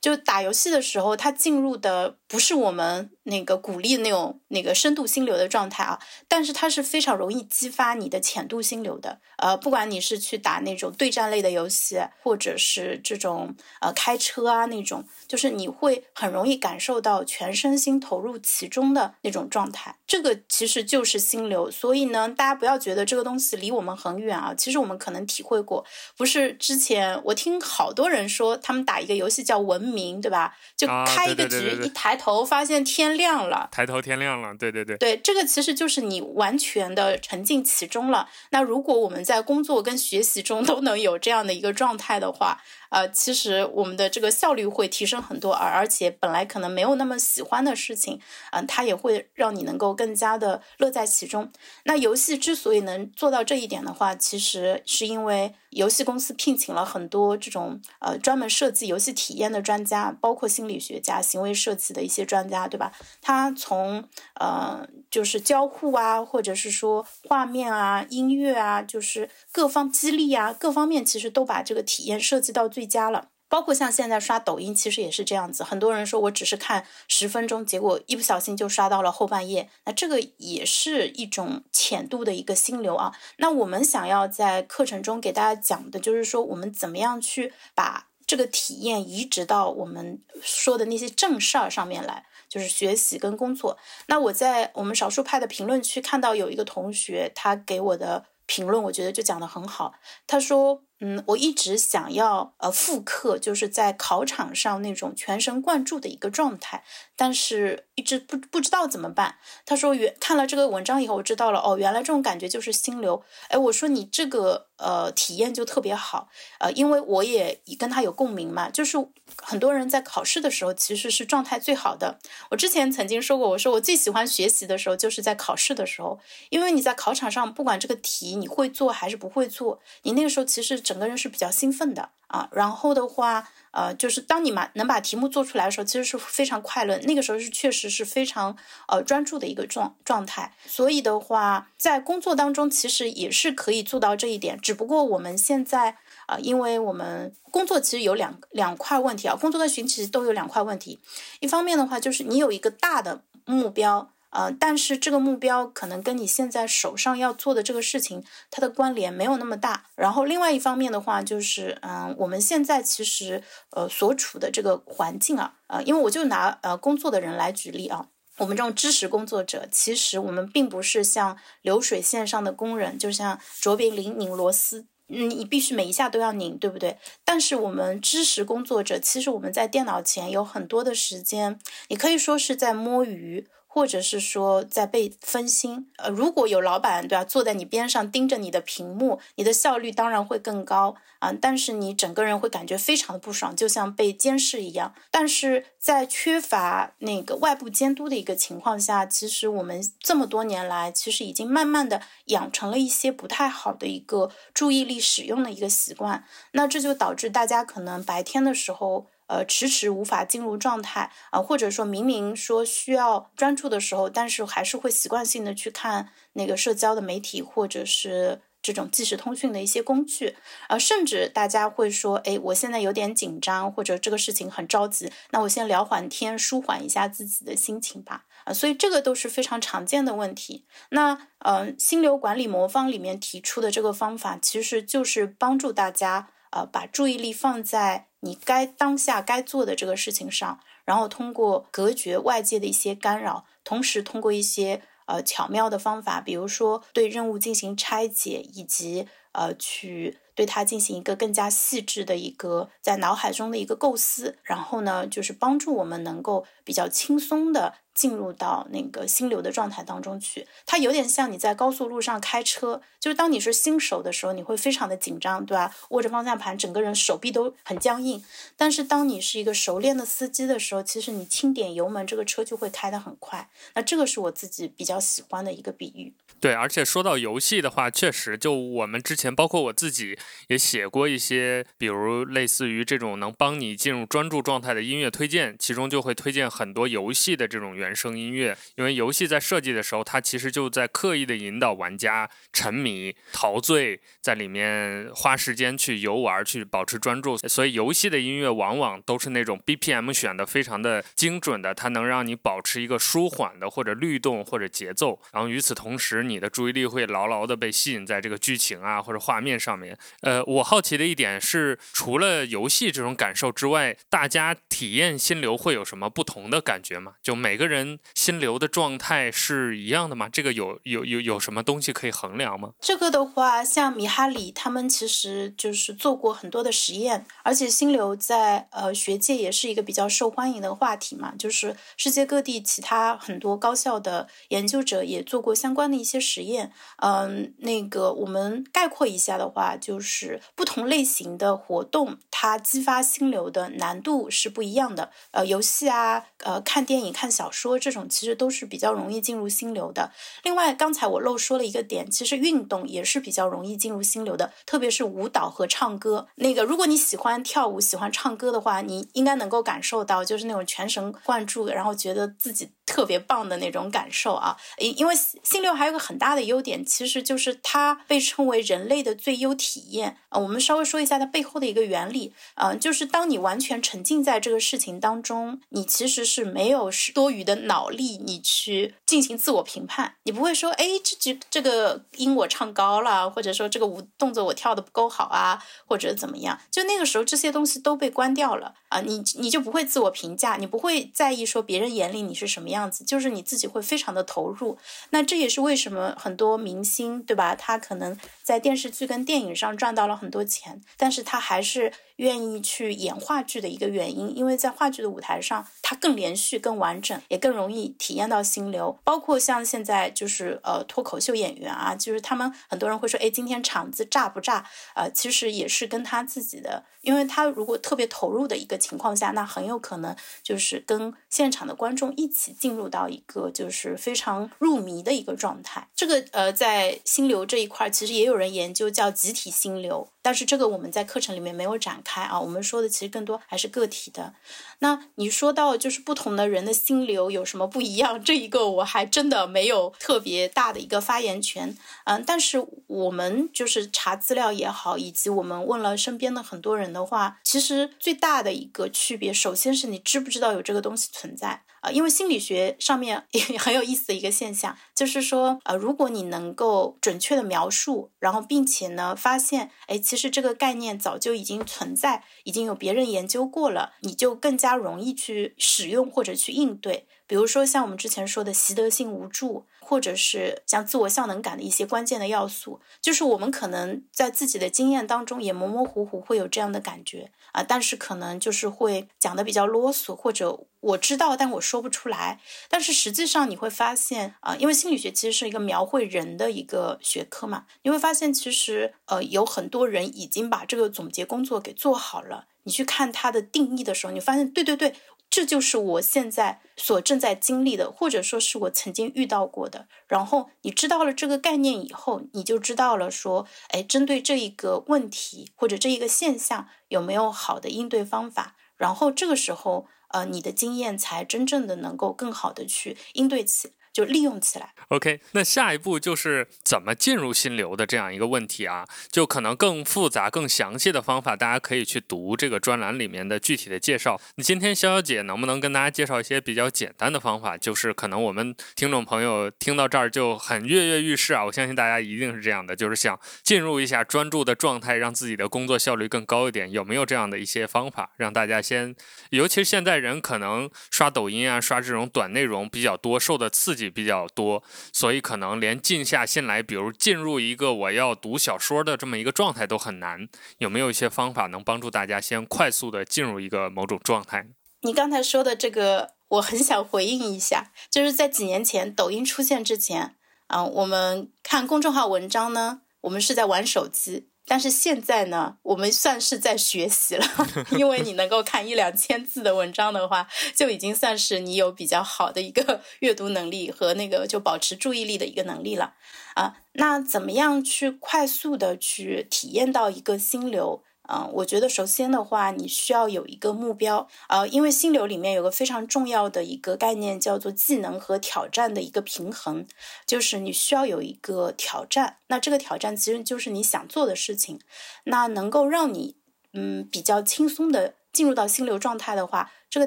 B: 就打游戏的时候，它进入的不是我们那个鼓励那种那个深度心流的状态啊，但是它是非常容易激发你的浅度心流的。呃，不管你是去打那种对战类的游戏，或者是这种呃开车啊那种，就是你会很容易感受到全身心投入其中的那种状态。这个其实就是心流。所以呢，大家不要觉得这个东西离我们很远啊，其实我们可能体会过。不是之前我听好多人说，他们打一个游戏叫文。明对吧？就开一个局，一抬头发现天亮了。
A: 抬头天亮了，对对对。
B: 对，这个其实就是你完全的沉浸其中了。那如果我们在工作跟学习中都能有这样的一个状态的话，呃，其实我们的这个效率会提升很多，而而且本来可能没有那么喜欢的事情，嗯，它也会让你能够更加的乐在其中。那游戏之所以能做到这一点的话，其实是因为游戏公司聘请了很多这种呃专门设计游戏体验的专家，包括心理学家、行为设计的一些专家，对吧？他从呃就是交互啊，或者是说画面啊、音乐啊，就是各方激励啊，各方面其实都把这个体验设计到最。最佳了，包括像现在刷抖音，其实也是这样子。很多人说我只是看十分钟，结果一不小心就刷到了后半夜，那这个也是一种浅度的一个心流啊。那我们想要在课程中给大家讲的，就是说我们怎么样去把这个体验移植到我们说的那些正事儿上面来，就是学习跟工作。那我在我们少数派的评论区看到有一个同学，他给我的评论，我觉得就讲的很好。他说。嗯，我一直想要呃复刻，就是在考场上那种全神贯注的一个状态，但是一直不不知道怎么办。他说原看了这个文章以后，我知道了哦，原来这种感觉就是心流。哎，我说你这个呃体验就特别好，呃，因为我也跟他有共鸣嘛，就是很多人在考试的时候其实是状态最好的。我之前曾经说过，我说我最喜欢学习的时候就是在考试的时候，因为你在考场上不管这个题你会做还是不会做，你那个时候其实。整个人是比较兴奋的啊，然后的话，呃，就是当你把能把题目做出来的时候，其实是非常快乐。那个时候是确实是非常呃专注的一个状状态。所以的话，在工作当中其实也是可以做到这一点。只不过我们现在啊，因为我们工作其实有两两块问题啊，工作跟学习都有两块问题。一方面的话，就是你有一个大的目标。呃，但是这个目标可能跟你现在手上要做的这个事情，它的关联没有那么大。然后另外一方面的话，就是嗯，我们现在其实呃所处的这个环境啊，呃，因为我就拿呃工作的人来举例啊，我们这种知识工作者，其实我们并不是像流水线上的工人，就像卓别林拧螺丝，你必须每一下都要拧，对不对？但是我们知识工作者，其实我们在电脑前有很多的时间，你可以说是在摸鱼。或者是说在被分心，呃，如果有老板对吧，坐在你边上盯着你的屏幕，你的效率当然会更高啊，但是你整个人会感觉非常的不爽，就像被监视一样。但是在缺乏那个外部监督的一个情况下，其实我们这么多年来，其实已经慢慢的养成了一些不太好的一个注意力使用的一个习惯，那这就导致大家可能白天的时候。呃迟迟无法进入状态啊，或者说明明说需要专注的时候，但是还是会习惯性的去看那个社交的媒体或者是。这种即时通讯的一些工具，呃，甚至大家会说，哎，我现在有点紧张，或者这个事情很着急，那我先聊会天，舒缓一下自己的心情吧，啊，所以这个都是非常常见的问题。那，呃，心流管理魔方里面提出的这个方法，其实就是帮助大家，呃，把注意力放在你该当下该做的这个事情上，然后通过隔绝外界的一些干扰，同时通过一些。呃，巧妙的方法，比如说对任务进行拆解，以及呃，去对它进行一个更加细致的一个在脑海中的一个构思，然后呢，就是帮助我们能够比较轻松的。进入到那个心流的状态当中去，它有点像你在高速路上开车，就是当你是新手的时候，你会非常的紧张，对吧？握着方向盘，整个人手臂都很僵硬。但是当你是一个熟练的司机的时候，其实你轻点油门，这个车就会开得很快。那这个是我自己比较喜欢的一个比喻。
A: 对，而且说到游戏的话，确实，就我们之前，包括我自己也写过一些，比如类似于这种能帮你进入专注状态的音乐推荐，其中就会推荐很多游戏的这种原原声音乐，因为游戏在设计的时候，它其实就在刻意的引导玩家沉迷、陶醉在里面，花时间去游玩，去保持专注，所以游戏的音乐往往都是那种 BPM 选的非常的精准的，它能让你保持一个舒缓的或者律动或者节奏，然后与此同时。你的注意力会牢牢的被吸引在这个剧情啊或者画面上面。呃，我好奇的一点是，除了游戏这种感受之外，大家体验心流会有什么不同的感觉吗？就每个人跟心流的状态是一样的吗？这个有有有有什么东西可以衡量吗？
B: 这个的话，像米哈里他们其实就是做过很多的实验，而且心流在呃学界也是一个比较受欢迎的话题嘛。就是世界各地其他很多高校的研究者也做过相关的一些。实验，嗯，那个我们概括一下的话，就是不同类型的活动，它激发心流的难度是不一样的。呃，游戏啊，呃，看电影、看小说说这种，其实都是比较容易进入心流的。另外，刚才我漏说了一个点，其实运动也是比较容易进入心流的，特别是舞蹈和唱歌。那个，如果你喜欢跳舞、喜欢唱歌的话，你应该能够感受到，就是那种全神贯注，然后觉得自己。特别棒的那种感受啊，因因为心流还有个很大的优点，其实就是它被称为人类的最优体验啊。我们稍微说一下它背后的一个原理啊，就是当你完全沉浸在这个事情当中，你其实是没有多余的脑力，你去进行自我评判，你不会说，哎，这这这个音我唱高了，或者说这个舞动作我跳的不够好啊，或者怎么样，就那个时候这些东西都被关掉了啊，你你就不会自我评价，你不会在意说别人眼里你是什么。样子就是你自己会非常的投入，那这也是为什么很多明星对吧？他可能在电视剧跟电影上赚到了很多钱，但是他还是。愿意去演话剧的一个原因，因为在话剧的舞台上，它更连续、更完整，也更容易体验到心流。包括像现在就是呃脱口秀演员啊，就是他们很多人会说，哎，今天场子炸不炸？呃，其实也是跟他自己的，因为他如果特别投入的一个情况下，那很有可能就是跟现场的观众一起进入到一个就是非常入迷的一个状态。这个呃，在心流这一块，其实也有人研究叫集体心流。但是这个我们在课程里面没有展开啊，我们说的其实更多还是个体的。那你说到就是不同的人的心流有什么不一样，这一个我还真的没有特别大的一个发言权。嗯，但是我们就是查资料也好，以及我们问了身边的很多人的话，其实最大的一个区别，首先是你知不知道有这个东西存在。啊，因为心理学上面 [LAUGHS] 也很有意思的一个现象，就是说，呃，如果你能够准确的描述，然后并且呢，发现，哎，其实这个概念早就已经存在，已经有别人研究过了，你就更加容易去使用或者去应对。比如说像我们之前说的习得性无助，或者是像自我效能感的一些关键的要素，就是我们可能在自己的经验当中也模模糊糊会有这样的感觉啊，但是可能就是会讲的比较啰嗦，或者我知道但我说不出来。但是实际上你会发现啊，因为心理学其实是一个描绘人的一个学科嘛，你会发现其实呃有很多人已经把这个总结工作给做好了。你去看它的定义的时候，你发现对对对。这就是我现在所正在经历的，或者说是我曾经遇到过的。然后你知道了这个概念以后，你就知道了说，哎，针对这一个问题或者这一个现象，有没有好的应对方法？然后这个时候，呃，你的经验才真正的能够更好的去应对起。就利用起来。
A: OK，那下一步就是怎么进入心流的这样一个问题啊，就可能更复杂、更详细的方法，大家可以去读这个专栏里面的具体的介绍。你今天潇潇姐能不能跟大家介绍一些比较简单的方法？就是可能我们听众朋友听到这儿就很跃跃欲试啊，我相信大家一定是这样的，就是想进入一下专注的状态，让自己的工作效率更高一点。有没有这样的一些方法，让大家先，尤其是现在人可能刷抖音啊，刷这种短内容比较多，受的刺激。比较多，所以可能连静下心来，比如进入一个我要读小说的这么一个状态都很难。有没有一些方法能帮助大家先快速的进入一个某种状态？
B: 你刚才说的这个，我很想回应一下，就是在几年前抖音出现之前，啊，我们看公众号文章呢，我们是在玩手机。但是现在呢，我们算是在学习了，[LAUGHS] 因为你能够看一两千字的文章的话，就已经算是你有比较好的一个 [LAUGHS] 阅读能力和那个就保持注意力的一个能力了啊。那怎么样去快速的去体验到一个心流？嗯，我觉得首先的话，你需要有一个目标，呃，因为心流里面有个非常重要的一个概念，叫做技能和挑战的一个平衡，就是你需要有一个挑战，那这个挑战其实就是你想做的事情，那能够让你嗯比较轻松的进入到心流状态的话。这个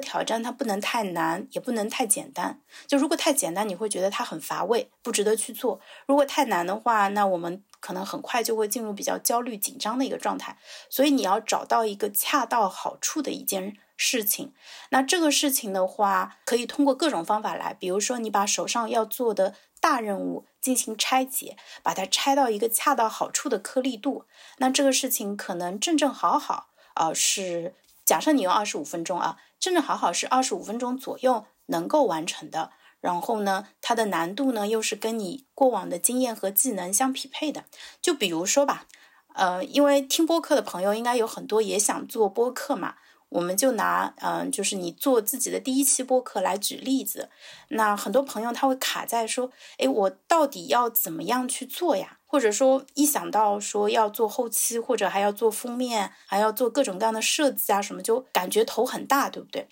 B: 挑战它不能太难，也不能太简单。就如果太简单，你会觉得它很乏味，不值得去做；如果太难的话，那我们可能很快就会进入比较焦虑、紧张的一个状态。所以你要找到一个恰到好处的一件事情。那这个事情的话，可以通过各种方法来，比如说你把手上要做的大任务进行拆解，把它拆到一个恰到好处的颗粒度。那这个事情可能正正好好，呃，是假设你用二十五分钟啊。正正好好是二十五分钟左右能够完成的，然后呢，它的难度呢又是跟你过往的经验和技能相匹配的。就比如说吧，呃，因为听播客的朋友应该有很多也想做播客嘛，我们就拿嗯，就是你做自己的第一期播客来举例子。那很多朋友他会卡在说，哎，我到底要怎么样去做呀？或者说，一想到说要做后期，或者还要做封面，还要做各种各样的设计啊，什么就感觉头很大，对不对？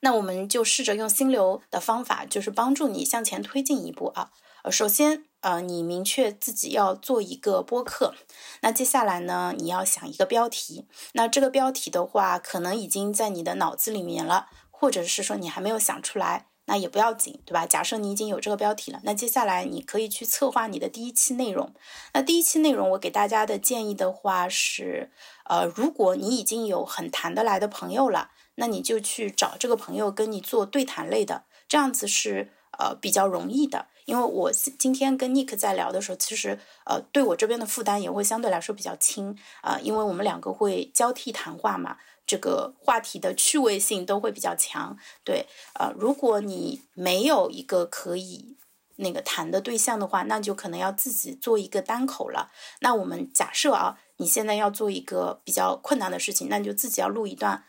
B: 那我们就试着用心流的方法，就是帮助你向前推进一步啊。呃，首先，呃，你明确自己要做一个播客，那接下来呢，你要想一个标题。那这个标题的话，可能已经在你的脑子里面了，或者是说你还没有想出来。那也不要紧，对吧？假设你已经有这个标题了，那接下来你可以去策划你的第一期内容。那第一期内容，我给大家的建议的话是，呃，如果你已经有很谈得来的朋友了，那你就去找这个朋友跟你做对谈类的，这样子是呃比较容易的。因为我今天跟 Nick 在聊的时候，其实呃对我这边的负担也会相对来说比较轻啊，因为我们两个会交替谈话嘛。这个话题的趣味性都会比较强，对，呃，如果你没有一个可以那个谈的对象的话，那就可能要自己做一个单口了。那我们假设啊，你现在要做一个比较困难的事情，那你就自己要录一段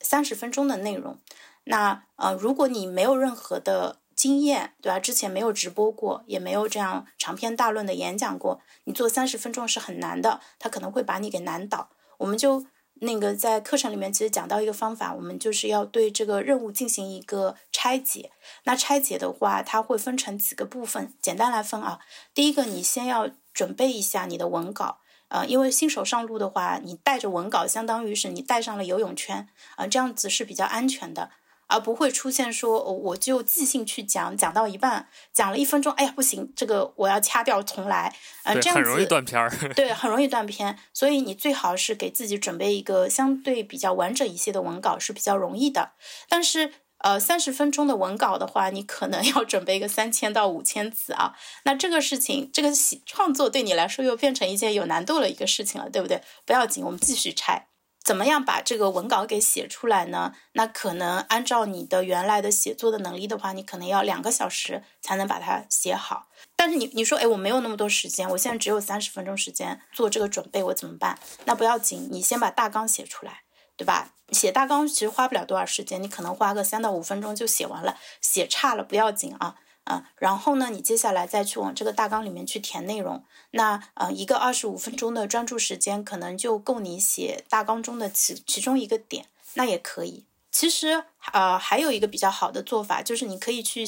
B: 三十分钟的内容。那呃，如果你没有任何的经验，对吧？之前没有直播过，也没有这样长篇大论的演讲过，你做三十分钟是很难的，他可能会把你给难倒。我们就。那个在课程里面其实讲到一个方法，我们就是要对这个任务进行一个拆解。那拆解的话，它会分成几个部分，简单来分啊。第一个，你先要准备一下你的文稿，呃，因为新手上路的话，你带着文稿，相当于是你带上了游泳圈，啊，这样子是比较安全的。而不会出现说，我就即兴去讲，讲到一半，讲了一分钟，哎呀不行，这个我要掐掉重来，呃，这样
A: 子很容易断片儿。[LAUGHS]
B: 对，很容易断片，所以你最好是给自己准备一个相对比较完整一些的文稿是比较容易的。但是，呃，三十分钟的文稿的话，你可能 [LAUGHS] 要准备一个三千到五千字啊。那这个事情，这个创作对你来说又变成一件有难度的一个事情了，对不对？不要紧，我们继续拆。怎么样把这个文稿给写出来呢？那可能按照你的原来的写作的能力的话，你可能要两个小时才能把它写好。但是你你说，哎，我没有那么多时间，我现在只有三十分钟时间做这个准备，我怎么办？那不要紧，你先把大纲写出来，对吧？写大纲其实花不了多少时间，你可能花个三到五分钟就写完了。写差了不要紧啊。啊，然后呢，你接下来再去往这个大纲里面去填内容。那呃，一个二十五分钟的专注时间，可能就够你写大纲中的其其中一个点，那也可以。其实呃还有一个比较好的做法，就是你可以去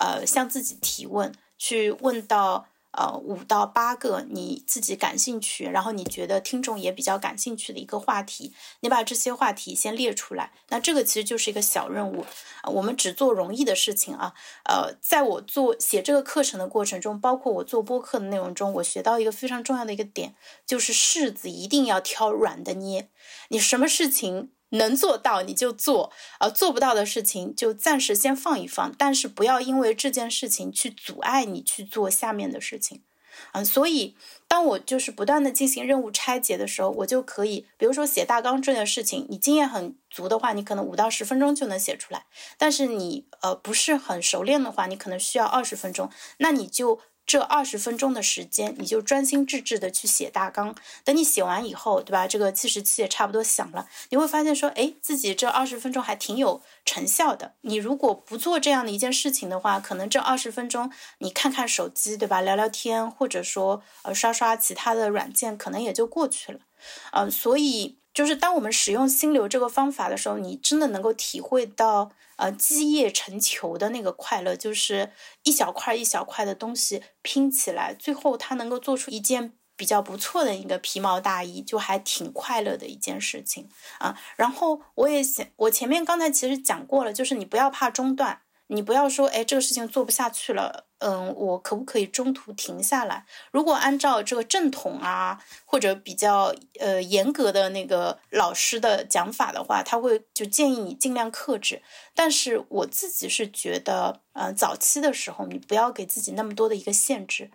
B: 呃向自己提问，去问到。呃，五到八个你自己感兴趣，然后你觉得听众也比较感兴趣的一个话题，你把这些话题先列出来。那这个其实就是一个小任务，我们只做容易的事情啊。呃，在我做写这个课程的过程中，包括我做播客的内容中，我学到一个非常重要的一个点，就是柿子一定要挑软的捏。你什么事情？能做到你就做，呃，做不到的事情就暂时先放一放，但是不要因为这件事情去阻碍你去做下面的事情，嗯，所以当我就是不断的进行任务拆解的时候，我就可以，比如说写大纲这件事情，你经验很足的话，你可能五到十分钟就能写出来，但是你呃不是很熟练的话，你可能需要二十分钟，那你就。这二十分钟的时间，你就专心致志的去写大纲。等你写完以后，对吧？这个计时器也差不多响了，你会发现说，哎，自己这二十分钟还挺有成效的。你如果不做这样的一件事情的话，可能这二十分钟你看看手机，对吧？聊聊天，或者说呃刷刷其他的软件，可能也就过去了。嗯，所以就是当我们使用心流这个方法的时候，你真的能够体会到。呃，积液成球的那个快乐，就是一小块一小块的东西拼起来，最后它能够做出一件比较不错的一个皮毛大衣，就还挺快乐的一件事情啊。然后我也想，我前面刚才其实讲过了，就是你不要怕中断。你不要说，哎，这个事情做不下去了，嗯，我可不可以中途停下来？如果按照这个正统啊，或者比较呃严格的那个老师的讲法的话，他会就建议你尽量克制。但是我自己是觉得，呃，早期的时候你不要给自己那么多的一个限制，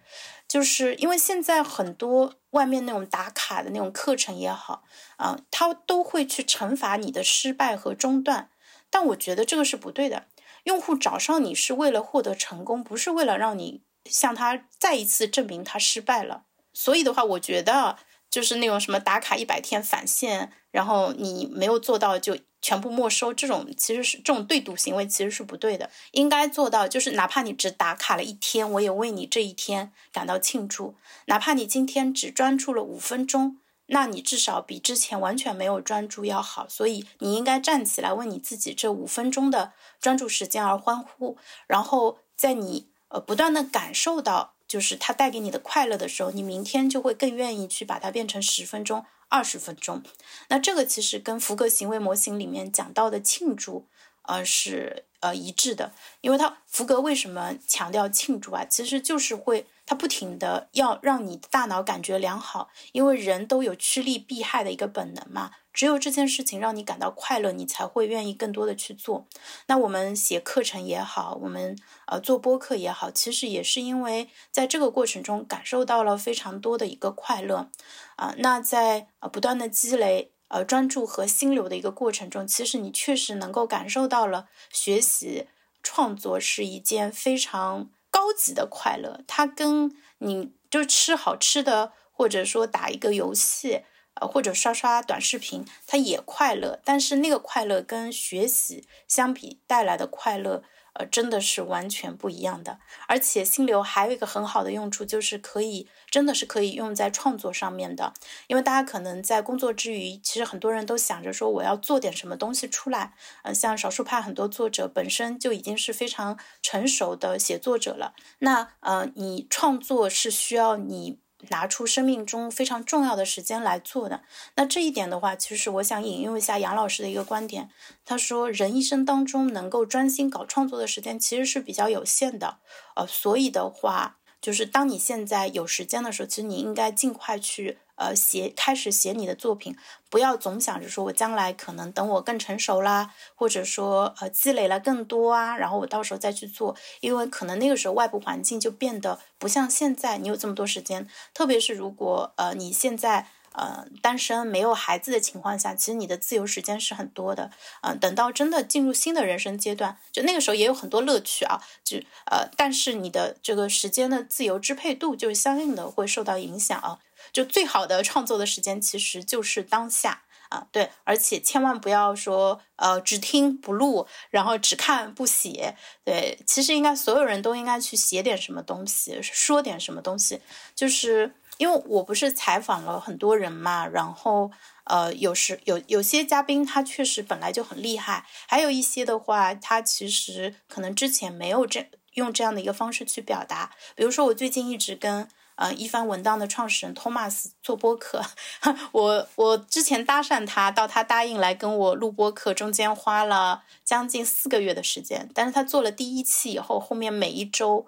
B: 就是因为现在很多外面那种打卡的那种课程也好，啊，他都会去惩罚你的失败和中断，但我觉得这个是不对的。用户找上你是为了获得成功，不是为了让你向他再一次证明他失败了。所以的话，我觉得就是那种什么打卡一百天返现，然后你没有做到就全部没收，这种其实是这种对赌行为，其实是不对的。应该做到就是，哪怕你只打卡了一天，我也为你这一天感到庆祝。哪怕你今天只专注了五分钟。那你至少比之前完全没有专注要好，所以你应该站起来为你自己这五分钟的专注时间而欢呼。然后在你呃不断的感受到就是它带给你的快乐的时候，你明天就会更愿意去把它变成十分钟、二十分钟。那这个其实跟福格行为模型里面讲到的庆祝，呃是呃一致的，因为它福格为什么强调庆祝啊？其实就是会。它不停的要让你大脑感觉良好，因为人都有趋利避害的一个本能嘛。只有这件事情让你感到快乐，你才会愿意更多的去做。那我们写课程也好，我们呃做播客也好，其实也是因为在这个过程中感受到了非常多的一个快乐啊。那在呃不断的积累呃专注和心流的一个过程中，其实你确实能够感受到了学习创作是一件非常。高级的快乐，它跟你就吃好吃的，或者说打一个游戏，呃，或者刷刷短视频，它也快乐。但是那个快乐跟学习相比带来的快乐。呃，真的是完全不一样的。而且心流还有一个很好的用处，就是可以真的是可以用在创作上面的。因为大家可能在工作之余，其实很多人都想着说我要做点什么东西出来。呃，像少数派很多作者本身就已经是非常成熟的写作者了。那呃，你创作是需要你。拿出生命中非常重要的时间来做的，那这一点的话，其实我想引用一下杨老师的一个观点。他说，人一生当中能够专心搞创作的时间其实是比较有限的，呃，所以的话，就是当你现在有时间的时候，其实你应该尽快去。呃，写开始写你的作品，不要总想着说我将来可能等我更成熟啦，或者说呃积累了更多啊，然后我到时候再去做，因为可能那个时候外部环境就变得不像现在，你有这么多时间，特别是如果呃你现在呃单身没有孩子的情况下，其实你的自由时间是很多的，嗯，等到真的进入新的人生阶段，就那个时候也有很多乐趣啊，就呃，但是你的这个时间的自由支配度就是相应的会受到影响啊。就最好的创作的时间其实就是当下啊，对，而且千万不要说呃只听不录，然后只看不写，对，其实应该所有人都应该去写点什么东西，说点什么东西，就是因为我不是采访了很多人嘛，然后呃，有时有有些嘉宾他确实本来就很厉害，还有一些的话，他其实可能之前没有这用这样的一个方式去表达。比如说，我最近一直跟。呃，一番文档的创始人托马斯做播客，[LAUGHS] 我我之前搭讪他，到他答应来跟我录播客，中间花了将近四个月的时间。但是他做了第一期以后，后面每一周。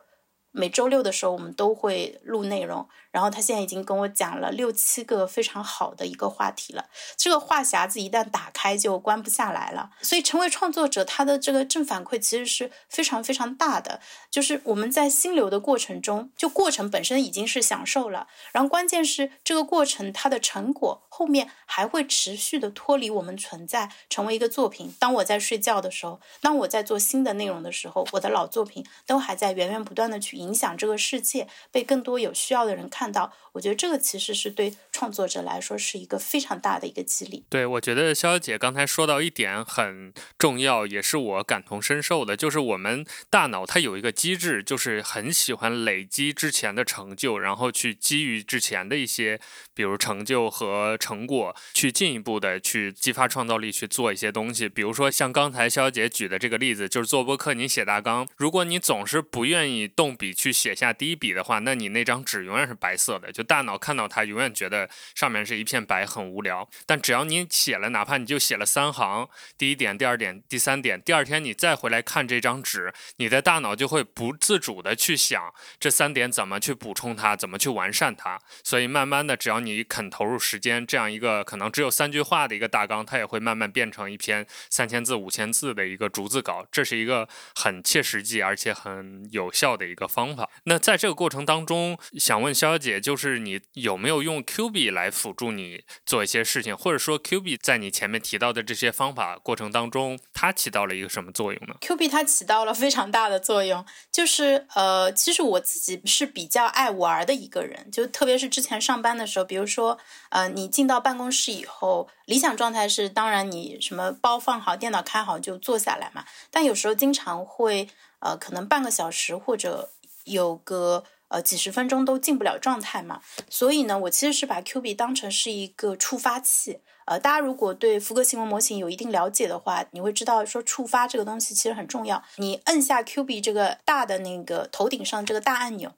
B: 每周六的时候，我们都会录内容。然后他现在已经跟我讲了六七个非常好的一个话题了。这个话匣子一旦打开就关不下来了。所以成为创作者，他的这个正反馈其实是非常非常大的。就是我们在心流的过程中，就过程本身已经是享受了。然后关键是这个过程它的成果后面还会持续的脱离我们存在，成为一个作品。当我在睡觉的时候，当我在做新的内容的时候，我的老作品都还在源源不断的去。影响这个世界，被更多有需要的人看看到。我觉得这个其实是对创作者来说是一个非常大的一个激励。
A: 对，我觉得潇潇姐刚才说到一点很重要，也是我感同身受的，就是我们大脑它有一个机制，就是很喜欢累积之前的成就，然后去基于之前的一些，比如成就和成果，去进一步的去激发创造力，去做一些东西。比如说像刚才潇潇姐举的这个例子，就是做播客，你写大纲，如果你总是不愿意动笔去写下第一笔的话，那你那张纸永远是白色的，就。大脑看到它，永远觉得上面是一片白，很无聊。但只要你写了，哪怕你就写了三行，第一点、第二点、第三点，第二天你再回来看这张纸，你的大脑就会不自主的去想这三点怎么去补充它，怎么去完善它。所以慢慢的，只要你肯投入时间，这样一个可能只有三句话的一个大纲，它也会慢慢变成一篇三千字、五千字的一个逐字稿。这是一个很切实际而且很有效的一个方法。那在这个过程当中，想问潇潇姐，就是。你有没有用 Q B 来辅助你做一些事情，或者说 Q B 在你前面提到的这些方法过程当中，它起到了一个什么作用呢
B: ？Q B 它起到了非常大的作用，就是呃，其实我自己是比较爱玩的一个人，就特别是之前上班的时候，比如说呃，你进到办公室以后，理想状态是当然你什么包放好，电脑开好就坐下来嘛，但有时候经常会呃，可能半个小时或者有个。呃，几十分钟都进不了状态嘛，所以呢，我其实是把 Q B 当成是一个触发器。呃，大家如果对福格行为模型有一定了解的话，你会知道说触发这个东西其实很重要。你摁下 Q B 这个大的那个头顶上这个大按钮，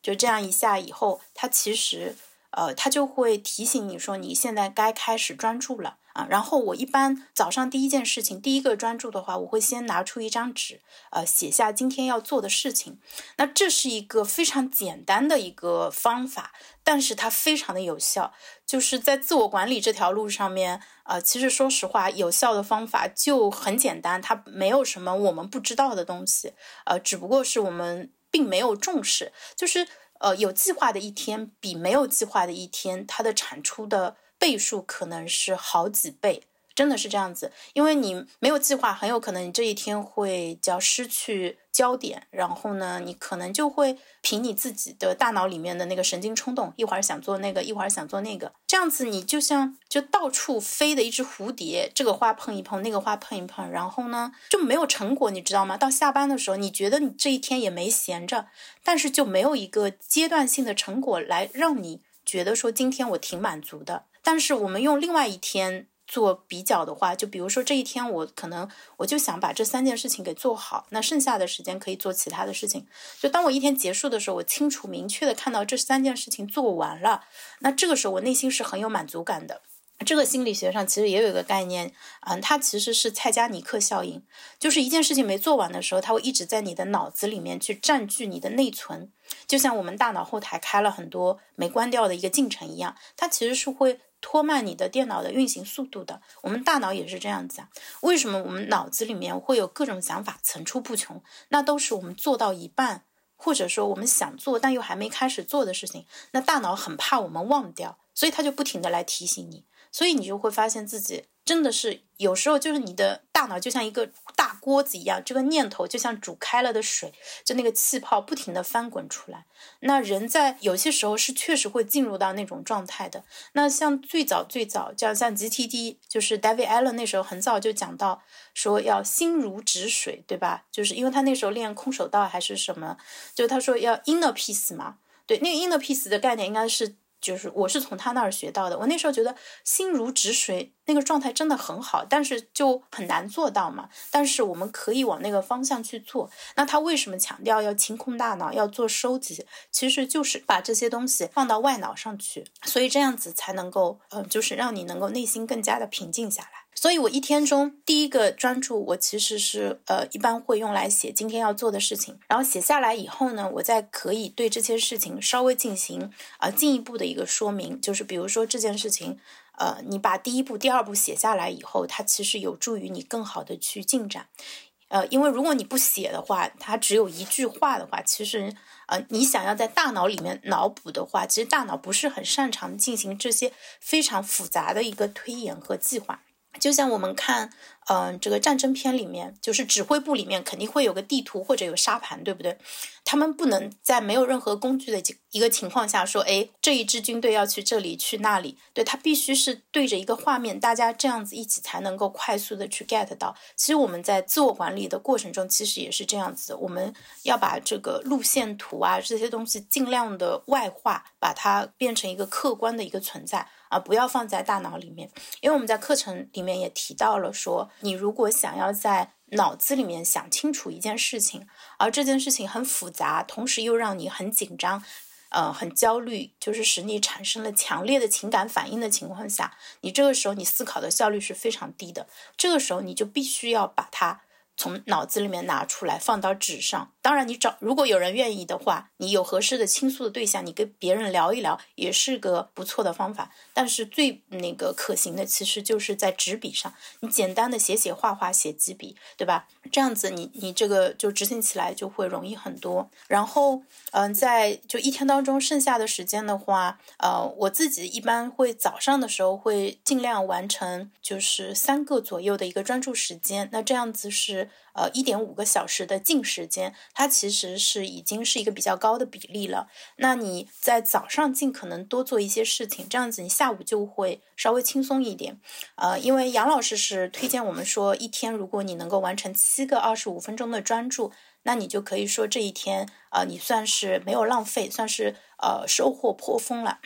B: 就这样一下以后，它其实呃，它就会提醒你说你现在该开始专注了。啊，然后我一般早上第一件事情，第一个专注的话，我会先拿出一张纸，呃，写下今天要做的事情。那这是一个非常简单的一个方法，但是它非常的有效。就是在自我管理这条路上面，呃，其实说实话，有效的方法就很简单，它没有什么我们不知道的东西，呃，只不过是我们并没有重视。就是呃，有计划的一天比没有计划的一天，它的产出的。倍数可能是好几倍，真的是这样子。因为你没有计划，很有可能你这一天会叫失去焦点，然后呢，你可能就会凭你自己的大脑里面的那个神经冲动，一会儿想做那个，一会儿想做那个，这样子你就像就到处飞的一只蝴蝶，这个花碰一碰，那个花碰一碰，然后呢就没有成果，你知道吗？到下班的时候，你觉得你这一天也没闲着，但是就没有一个阶段性的成果来让你觉得说今天我挺满足的。但是我们用另外一天做比较的话，就比如说这一天我可能我就想把这三件事情给做好，那剩下的时间可以做其他的事情。就当我一天结束的时候，我清楚明确的看到这三件事情做完了，那这个时候我内心是很有满足感的。这个心理学上其实也有一个概念，嗯，它其实是蔡加尼克效应，就是一件事情没做完的时候，它会一直在你的脑子里面去占据你的内存，就像我们大脑后台开了很多没关掉的一个进程一样，它其实是会。拖慢你的电脑的运行速度的，我们大脑也是这样子啊。为什么我们脑子里面会有各种想法层出不穷？那都是我们做到一半，或者说我们想做但又还没开始做的事情。那大脑很怕我们忘掉，所以它就不停的来提醒你，所以你就会发现自己。真的是有时候，就是你的大脑就像一个大锅子一样，这个念头就像煮开了的水，就那个气泡不停的翻滚出来。那人在有些时候是确实会进入到那种状态的。那像最早最早，叫像 GTD，就是 David Allen 那时候很早就讲到说要心如止水，对吧？就是因为他那时候练空手道还是什么，就他说要 inner peace 嘛。对，那个 inner peace 的概念应该是。就是我是从他那儿学到的，我那时候觉得心如止水，那个状态真的很好，但是就很难做到嘛。但是我们可以往那个方向去做。那他为什么强调要清空大脑，要做收集？其实就是把这些东西放到外脑上去，所以这样子才能够，嗯，就是让你能够内心更加的平静下来。所以，我一天中第一个专注，我其实是呃，一般会用来写今天要做的事情。然后写下来以后呢，我再可以对这些事情稍微进行啊进一步的一个说明。就是比如说这件事情，呃，你把第一步、第二步写下来以后，它其实有助于你更好的去进展。呃，因为如果你不写的话，它只有一句话的话，其实呃，你想要在大脑里面脑补的话，其实大脑不是很擅长进行这些非常复杂的一个推演和计划。就像我们看，嗯，这个战争片里面，就是指挥部里面肯定会有个地图或者有沙盘，对不对？他们不能在没有任何工具的一个情况下说，哎，这一支军队要去这里去那里，对他必须是对着一个画面，大家这样子一起才能够快速的去 get 到。其实我们在自我管理的过程中，其实也是这样子的，我们要把这个路线图啊这些东西尽量的外化，把它变成一个客观的一个存在。啊，不要放在大脑里面，因为我们在课程里面也提到了，说你如果想要在脑子里面想清楚一件事情，而这件事情很复杂，同时又让你很紧张，呃，很焦虑，就是使你产生了强烈的情感反应的情况下，你这个时候你思考的效率是非常低的，这个时候你就必须要把它。从脑子里面拿出来，放到纸上。当然，你找如果有人愿意的话，你有合适的倾诉的对象，你跟别人聊一聊，也是个不错的方法。但是最那个可行的，其实就是在纸笔上，你简单的写写画画，写几笔，对吧？这样子，你你这个就执行起来就会容易很多。然后，嗯，在就一天当中剩下的时间的话，呃，我自己一般会早上的时候会尽量完成，就是三个左右的一个专注时间。那这样子是。呃，一点五个小时的静时间，它其实是已经是一个比较高的比例了。那你在早上尽可能多做一些事情，这样子你下午就会稍微轻松一点。呃，因为杨老师是推荐我们说，一天如果你能够完成七个二十五分钟的专注，那你就可以说这一天啊，你算是没有浪费，算是呃收获颇丰了。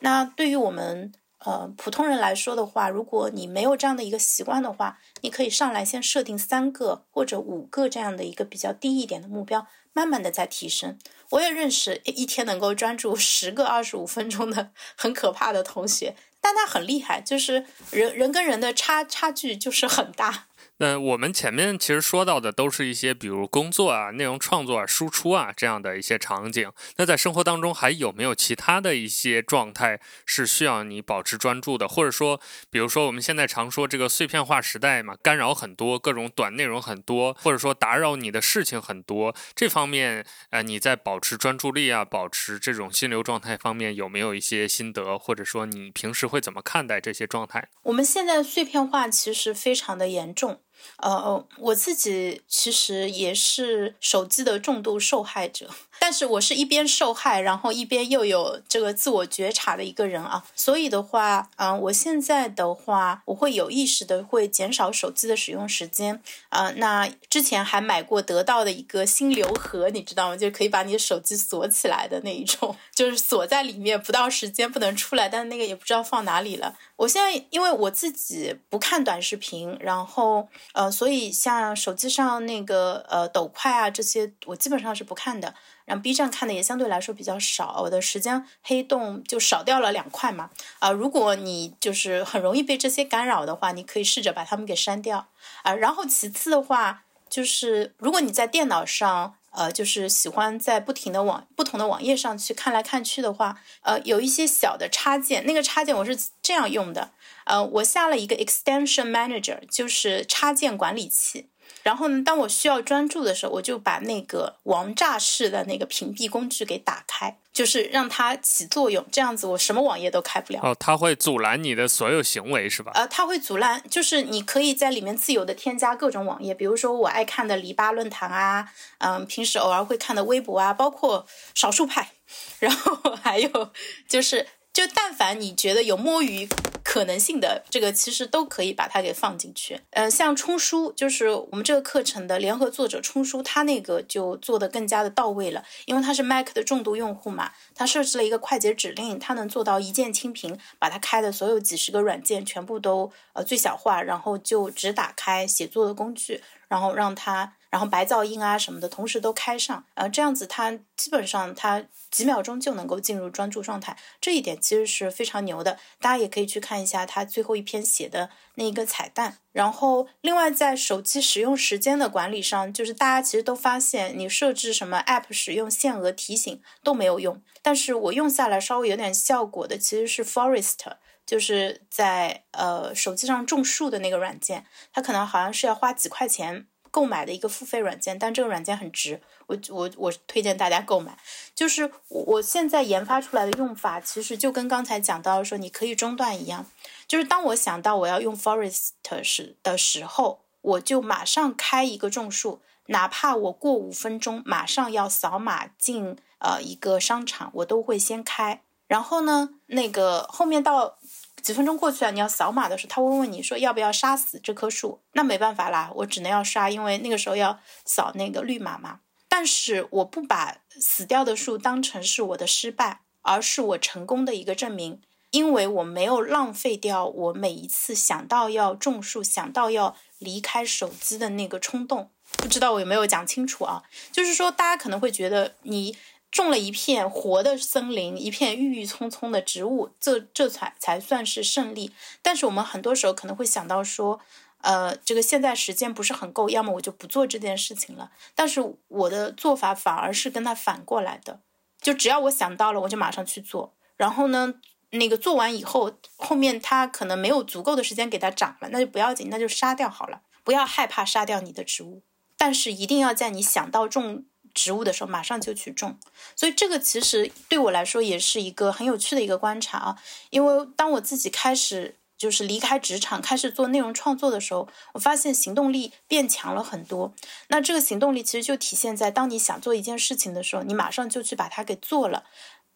B: 那对于我们。呃，普通人来说的话，如果你没有这样的一个习惯的话，你可以上来先设定三个或者五个这样的一个比较低一点的目标，慢慢的再提升。我也认识一天能够专注十个二十五分钟的很可怕的同学，但他很厉害，就是人人跟人的差差距就是很大。
A: 那我们前面其实说到的都是一些，比如工作啊、内容创作啊、输出啊这样的一些场景。那在生活当中还有没有其他的一些状态是需要你保持专注的？或者说，比如说我们现在常说这个碎片化时代嘛，干扰很多，各种短内容很多，或者说打扰你的事情很多。这方面，呃，你在保持专注力啊、保持这种心流状态方面有没有一些心得？或者说你平时会怎么看待这些状态？
B: 我们现在碎片化其实非常的严重。呃，我自己其实也是手机的重度受害者。但是我是一边受害，然后一边又有这个自我觉察的一个人啊，所以的话，嗯，我现在的话，我会有意识的会减少手机的使用时间啊。那之前还买过得到的一个心流盒，你知道吗？就可以把你的手机锁起来的那一种，[LAUGHS] 就是锁在里面，不到时间不能出来，但是那个也不知道放哪里了。我现在因为我自己不看短视频，然后呃，所以像手机上那个呃抖快啊这些，我基本上是不看的。然后 B 站看的也相对来说比较少，我的时间黑洞就少掉了两块嘛。啊，如果你就是很容易被这些干扰的话，你可以试着把它们给删掉啊。然后其次的话，就是如果你在电脑上，呃，就是喜欢在不停的网不同的网页上去看来看去的话，呃，有一些小的插件，那个插件我是这样用的，呃，我下了一个 Extension Manager，就是插件管理器。然后呢，当我需要专注的时候，我就把那个王炸式的那个屏蔽工具给打开，就是让它起作用。这样子，我什么网页都开不了。
A: 哦，它会阻拦你的所有行为，是吧？
B: 呃，它会阻拦，就是你可以在里面自由的添加各种网页，比如说我爱看的篱笆论坛啊，嗯，平时偶尔会看的微博啊，包括少数派，[LAUGHS] 然后还有就是。就但凡你觉得有摸鱼可能性的，这个其实都可以把它给放进去。呃，像冲书，就是我们这个课程的联合作者冲书，他那个就做的更加的到位了，因为他是 Mac 的重度用户嘛，他设置了一个快捷指令，他能做到一键清屏，把他开的所有几十个软件全部都呃最小化，然后就只打开写作的工具，然后让他。然后白噪音啊什么的，同时都开上，呃，这样子它基本上它几秒钟就能够进入专注状态，这一点其实是非常牛的。大家也可以去看一下它最后一篇写的那一个彩蛋。然后另外在手机使用时间的管理上，就是大家其实都发现，你设置什么 App 使用限额提醒都没有用。但是我用下来稍微有点效果的，其实是 Forest，就是在呃手机上种树的那个软件，它可能好像是要花几块钱。购买的一个付费软件，但这个软件很值，我我我推荐大家购买。就是我现在研发出来的用法，其实就跟刚才讲到说你可以中断一样，就是当我想到我要用 Forest 时的时候，我就马上开一个种树，哪怕我过五分钟马上要扫码进呃一个商场，我都会先开。然后呢，那个后面到。几分钟过去了，你要扫码的时候，他会问你说要不要杀死这棵树？那没办法啦，我只能要杀，因为那个时候要扫那个绿码嘛。但是我不把死掉的树当成是我的失败，而是我成功的一个证明，因为我没有浪费掉我每一次想到要种树、想到要离开手机的那个冲动。不知道我有没有讲清楚啊？就是说，大家可能会觉得你。种了一片活的森林，一片郁郁葱葱的植物，这这才才算是胜利。但是我们很多时候可能会想到说，呃，这个现在时间不是很够，要么我就不做这件事情了。但是我的做法反而是跟他反过来的，就只要我想到了，我就马上去做。然后呢，那个做完以后，后面它可能没有足够的时间给它长了，那就不要紧，那就杀掉好了。不要害怕杀掉你的植物，但是一定要在你想到种。植物的时候马上就去种，所以这个其实对我来说也是一个很有趣的一个观察啊。因为当我自己开始就是离开职场，开始做内容创作的时候，我发现行动力变强了很多。那这个行动力其实就体现在当你想做一件事情的时候，你马上就去把它给做了。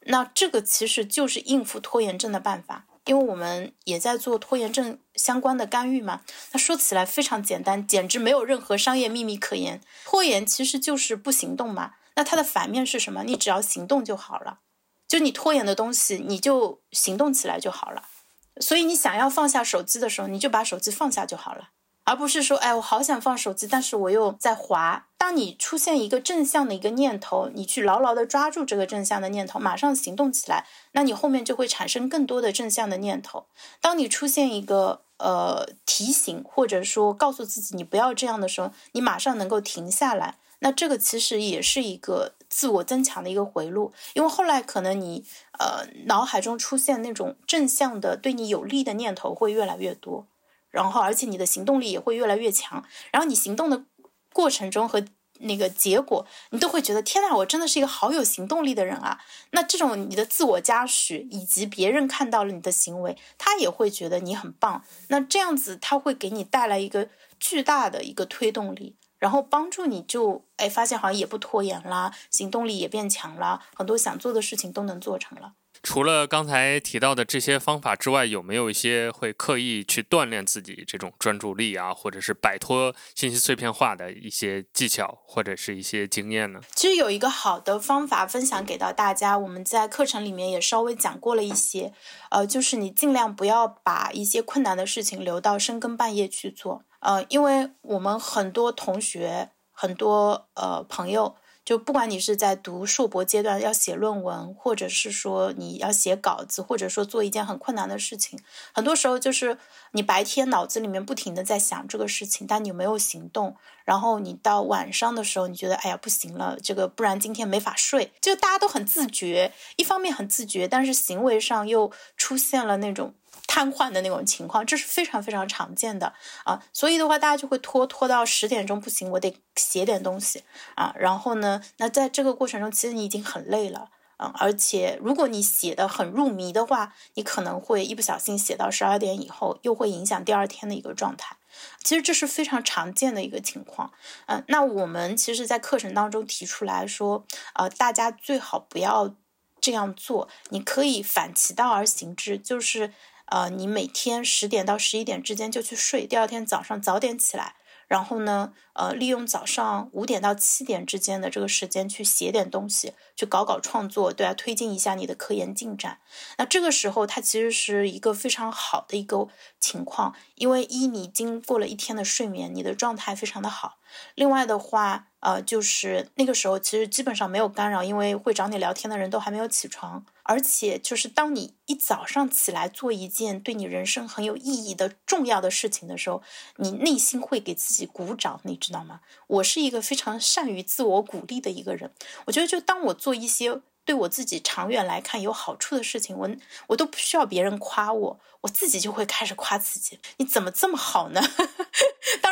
B: 那这个其实就是应付拖延症的办法。因为我们也在做拖延症相关的干预嘛，那说起来非常简单，简直没有任何商业秘密可言。拖延其实就是不行动嘛，那它的反面是什么？你只要行动就好了，就你拖延的东西，你就行动起来就好了。所以你想要放下手机的时候，你就把手机放下就好了。而不是说，哎，我好想放手机，但是我又在滑。当你出现一个正向的一个念头，你去牢牢的抓住这个正向的念头，马上行动起来，那你后面就会产生更多的正向的念头。当你出现一个呃提醒，或者说告诉自己你不要这样的时候，你马上能够停下来。那这个其实也是一个自我增强的一个回路，因为后来可能你呃脑海中出现那种正向的对你有利的念头会越来越多。然后，而且你的行动力也会越来越强。然后你行动的过程中和那个结果，你都会觉得天呐，我真的是一个好有行动力的人啊！那这种你的自我嘉许，以及别人看到了你的行为，他也会觉得你很棒。那这样子，他会给你带来一个巨大的一个推动力，然后帮助你就哎发现好像也不拖延啦，行动力也变强啦，很多想做的事情都能做成了。
A: 除了刚才提到的这些方法之外，有没有一些会刻意去锻炼自己这种专注力啊，或者是摆脱信息碎片化的一些技巧或者是一些经验呢？
B: 其实有一个好的方法分享给到大家，我们在课程里面也稍微讲过了一些，呃，就是你尽量不要把一些困难的事情留到深更半夜去做，呃，因为我们很多同学、很多呃朋友。就不管你是在读硕博阶段要写论文，或者是说你要写稿子，或者说做一件很困难的事情，很多时候就是你白天脑子里面不停的在想这个事情，但你没有行动，然后你到晚上的时候，你觉得哎呀不行了，这个不然今天没法睡。就大家都很自觉，一方面很自觉，但是行为上又出现了那种。瘫痪的那种情况，这是非常非常常见的啊，所以的话，大家就会拖拖到十点钟不行，我得写点东西啊。然后呢，那在这个过程中，其实你已经很累了啊，而且如果你写的很入迷的话，你可能会一不小心写到十二点以后，又会影响第二天的一个状态。其实这是非常常见的一个情况。嗯，那我们其实，在课程当中提出来说，呃，大家最好不要。这样做，你可以反其道而行之，就是呃，你每天十点到十一点之间就去睡，第二天早上早点起来。然后呢，呃，利用早上五点到七点之间的这个时间去写点东西，去搞搞创作，对啊，推进一下你的科研进展。那这个时候，它其实是一个非常好的一个情况，因为一你经过了一天的睡眠，你的状态非常的好。另外的话，呃，就是那个时候其实基本上没有干扰，因为会找你聊天的人都还没有起床。而且，就是当你一早上起来做一件对你人生很有意义的重要的事情的时候，你内心会给自己鼓掌，你知道吗？我是一个非常善于自我鼓励的一个人。我觉得，就当我做一些对我自己长远来看有好处的事情，我我都不需要别人夸我，我自己就会开始夸自己。你怎么这么好呢？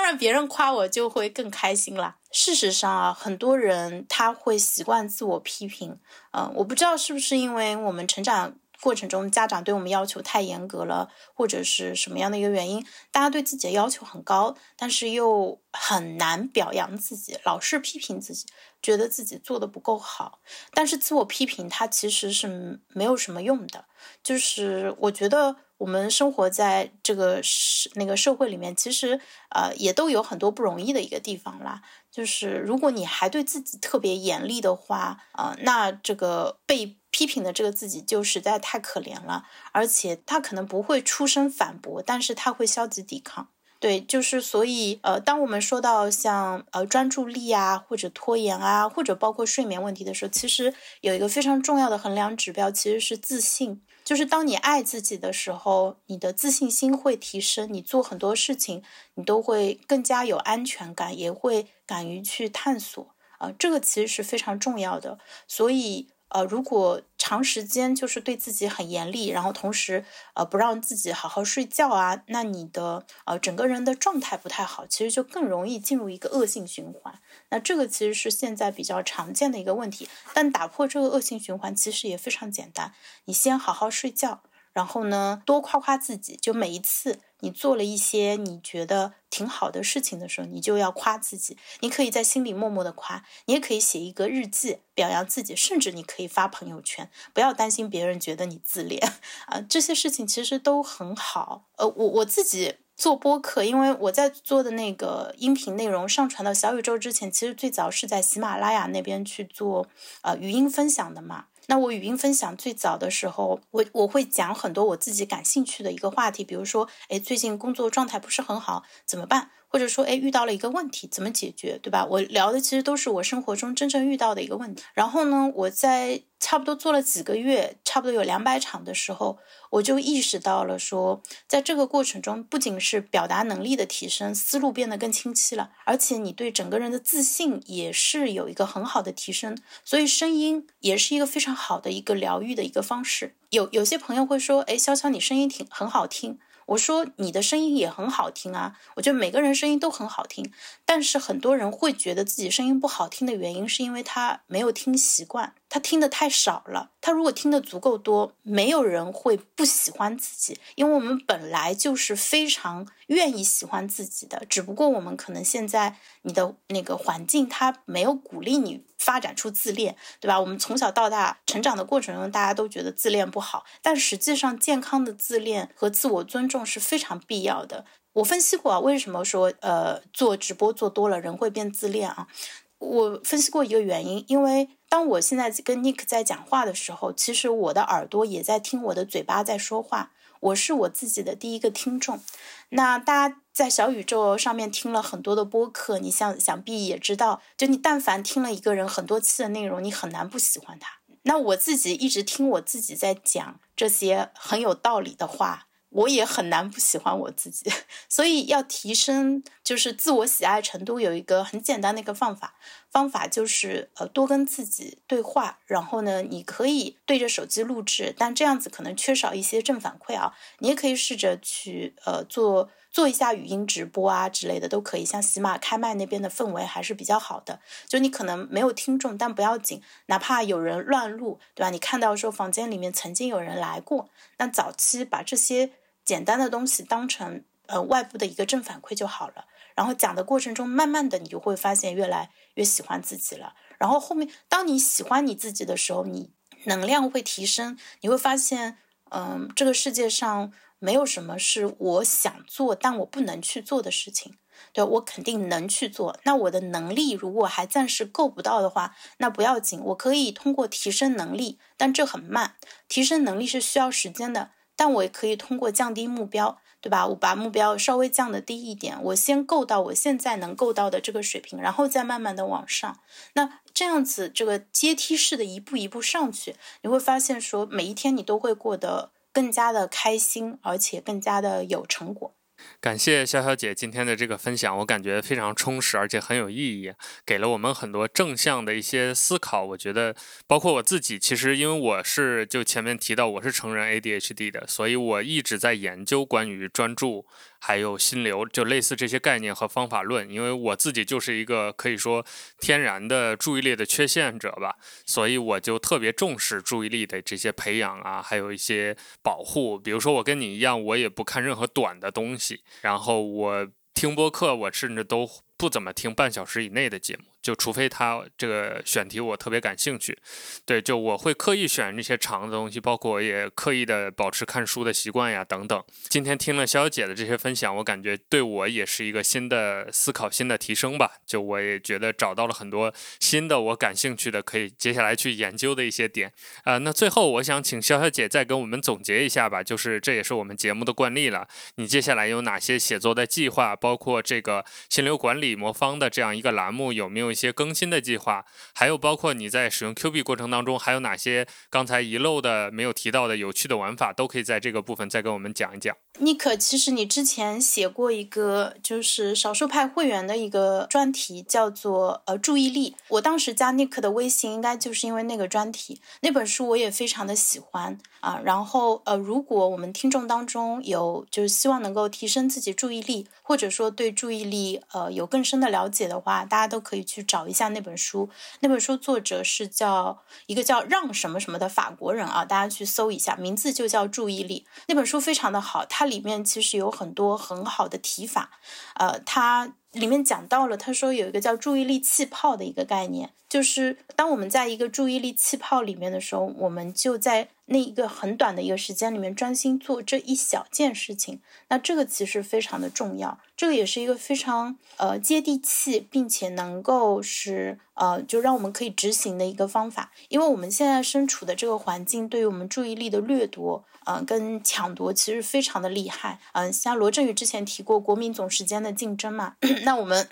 B: 当然，别人夸我就会更开心啦。事实上啊，很多人他会习惯自我批评。嗯，我不知道是不是因为我们成长过程中家长对我们要求太严格了，或者是什么样的一个原因，大家对自己的要求很高，但是又很难表扬自己，老是批评自己，觉得自己做的不够好。但是自我批评它其实是没有什么用的。就是我觉得。我们生活在这个社那个社会里面，其实呃也都有很多不容易的一个地方啦。就是如果你还对自己特别严厉的话，呃，那这个被批评的这个自己就实在太可怜了。而且他可能不会出声反驳，但是他会消极抵抗。对，就是所以呃，当我们说到像呃专注力啊，或者拖延啊，或者包括睡眠问题的时候，其实有一个非常重要的衡量指标，其实是自信。就是当你爱自己的时候，你的自信心会提升，你做很多事情，你都会更加有安全感，也会敢于去探索啊，这个其实是非常重要的。所以。呃，如果长时间就是对自己很严厉，然后同时呃不让自己好好睡觉啊，那你的呃整个人的状态不太好，其实就更容易进入一个恶性循环。那这个其实是现在比较常见的一个问题。但打破这个恶性循环其实也非常简单，你先好好睡觉。然后呢，多夸夸自己。就每一次你做了一些你觉得挺好的事情的时候，你就要夸自己。你可以在心里默默的夸，你也可以写一个日记表扬自己，甚至你可以发朋友圈。不要担心别人觉得你自恋 [LAUGHS] 啊，这些事情其实都很好。呃，我我自己做播客，因为我在做的那个音频内容上传到小宇宙之前，其实最早是在喜马拉雅那边去做呃语音分享的嘛。那我语音分享最早的时候，我我会讲很多我自己感兴趣的一个话题，比如说，哎，最近工作状态不是很好，怎么办？或者说，哎，遇到了一个问题，怎么解决，对吧？我聊的其实都是我生活中真正遇到的一个问题。然后呢，我在差不多做了几个月，差不多有两百场的时候，我就意识到了，说在这个过程中，不仅是表达能力的提升，思路变得更清晰了，而且你对整个人的自信也是有一个很好的提升。所以，声音也是一个非常好的一个疗愈的一个方式。有有些朋友会说，哎，潇潇，你声音挺很好听。我说你的声音也很好听啊，我觉得每个人声音都很好听，但是很多人会觉得自己声音不好听的原因，是因为他没有听习惯。他听的太少了，他如果听的足够多，没有人会不喜欢自己，因为我们本来就是非常愿意喜欢自己的，只不过我们可能现在你的那个环境，他没有鼓励你发展出自恋，对吧？我们从小到大成长的过程中，大家都觉得自恋不好，但实际上健康的自恋和自我尊重是非常必要的。我分析过啊，为什么说呃做直播做多了人会变自恋啊？我分析过一个原因，因为当我现在跟 Nick 在讲话的时候，其实我的耳朵也在听我的嘴巴在说话，我是我自己的第一个听众。那大家在小宇宙上面听了很多的播客，你想想必也知道，就你但凡听了一个人很多期的内容，你很难不喜欢他。那我自己一直听我自己在讲这些很有道理的话。我也很难不喜欢我自己，[LAUGHS] 所以要提升就是自我喜爱程度，有一个很简单的一个方法，方法就是呃多跟自己对话，然后呢，你可以对着手机录制，但这样子可能缺少一些正反馈啊，你也可以试着去呃做做一下语音直播啊之类的都可以，像喜马开麦那边的氛围还是比较好的，就你可能没有听众，但不要紧，哪怕有人乱录，对吧？你看到说房间里面曾经有人来过，那早期把这些。简单的东西当成呃外部的一个正反馈就好了，然后讲的过程中，慢慢的你就会发现越来越喜欢自己了。然后后面当你喜欢你自己的时候，你能量会提升，你会发现，嗯，这个世界上没有什么是我想做但我不能去做的事情。对我肯定能去做。那我的能力如果还暂时够不到的话，那不要紧，我可以通过提升能力，但这很慢。提升能力是需要时间的，但我也可以通过降低目标，对吧？我把目标稍微降的低一点，我先够到我现在能够到的这个水平，然后再慢慢的往上。那这样子，这个阶梯式的一步一步上去，你会发现说，每一天你都会过得更加的开心，而且更加的有成果。
A: 感谢潇潇姐今天的这个分享，我感觉非常充实，而且很有意义，给了我们很多正向的一些思考。我觉得，包括我自己，其实因为我是就前面提到我是成人 ADHD 的，所以我一直在研究关于专注。还有心流，就类似这些概念和方法论。因为我自己就是一个可以说天然的注意力的缺陷者吧，所以我就特别重视注意力的这些培养啊，还有一些保护。比如说，我跟你一样，我也不看任何短的东西，然后我听播客，我甚至都不怎么听半小时以内的节目。就除非他这个选题我特别感兴趣，对，就我会刻意选那些长的东西，包括我也刻意的保持看书的习惯呀，等等。今天听了肖姐的这些分享，我感觉对我也是一个新的思考、新的提升吧。就我也觉得找到了很多新的我感兴趣的，可以接下来去研究的一些点。啊，那最后我想请肖小姐再跟我们总结一下吧，就是这也是我们节目的惯例了。你接下来有哪些写作的计划？包括这个心流管理魔方的这样一个栏目，有没有？一些更新的计划，还有包括你在使用 Q 币过程当中，还有哪些刚才遗漏的、没有提到的有趣的玩法，都可以在这个部分再跟我们讲一讲。
B: 尼克，其实你之前写过一个就是少数派会员的一个专题，叫做呃注意力。我当时加尼克的微信，应该就是因为那个专题。那本书我也非常的喜欢啊。然后呃，如果我们听众当中有就是希望能够提升自己注意力，或者说对注意力呃有更深的了解的话，大家都可以去找一下那本书。那本书作者是叫一个叫让什么什么的法国人啊，大家去搜一下，名字就叫注意力。那本书非常的好，它。它里面其实有很多很好的提法，呃，它里面讲到了，他说有一个叫注意力气泡的一个概念，就是当我们在一个注意力气泡里面的时候，我们就在那一个很短的一个时间里面专心做这一小件事情，那这个其实非常的重要，这个也是一个非常呃接地气，并且能够是呃就让我们可以执行的一个方法，因为我们现在身处的这个环境对于我们注意力的掠夺。嗯，跟抢夺其实非常的厉害。嗯，像罗振宇之前提过国民总时间的竞争嘛，[COUGHS] 那我们，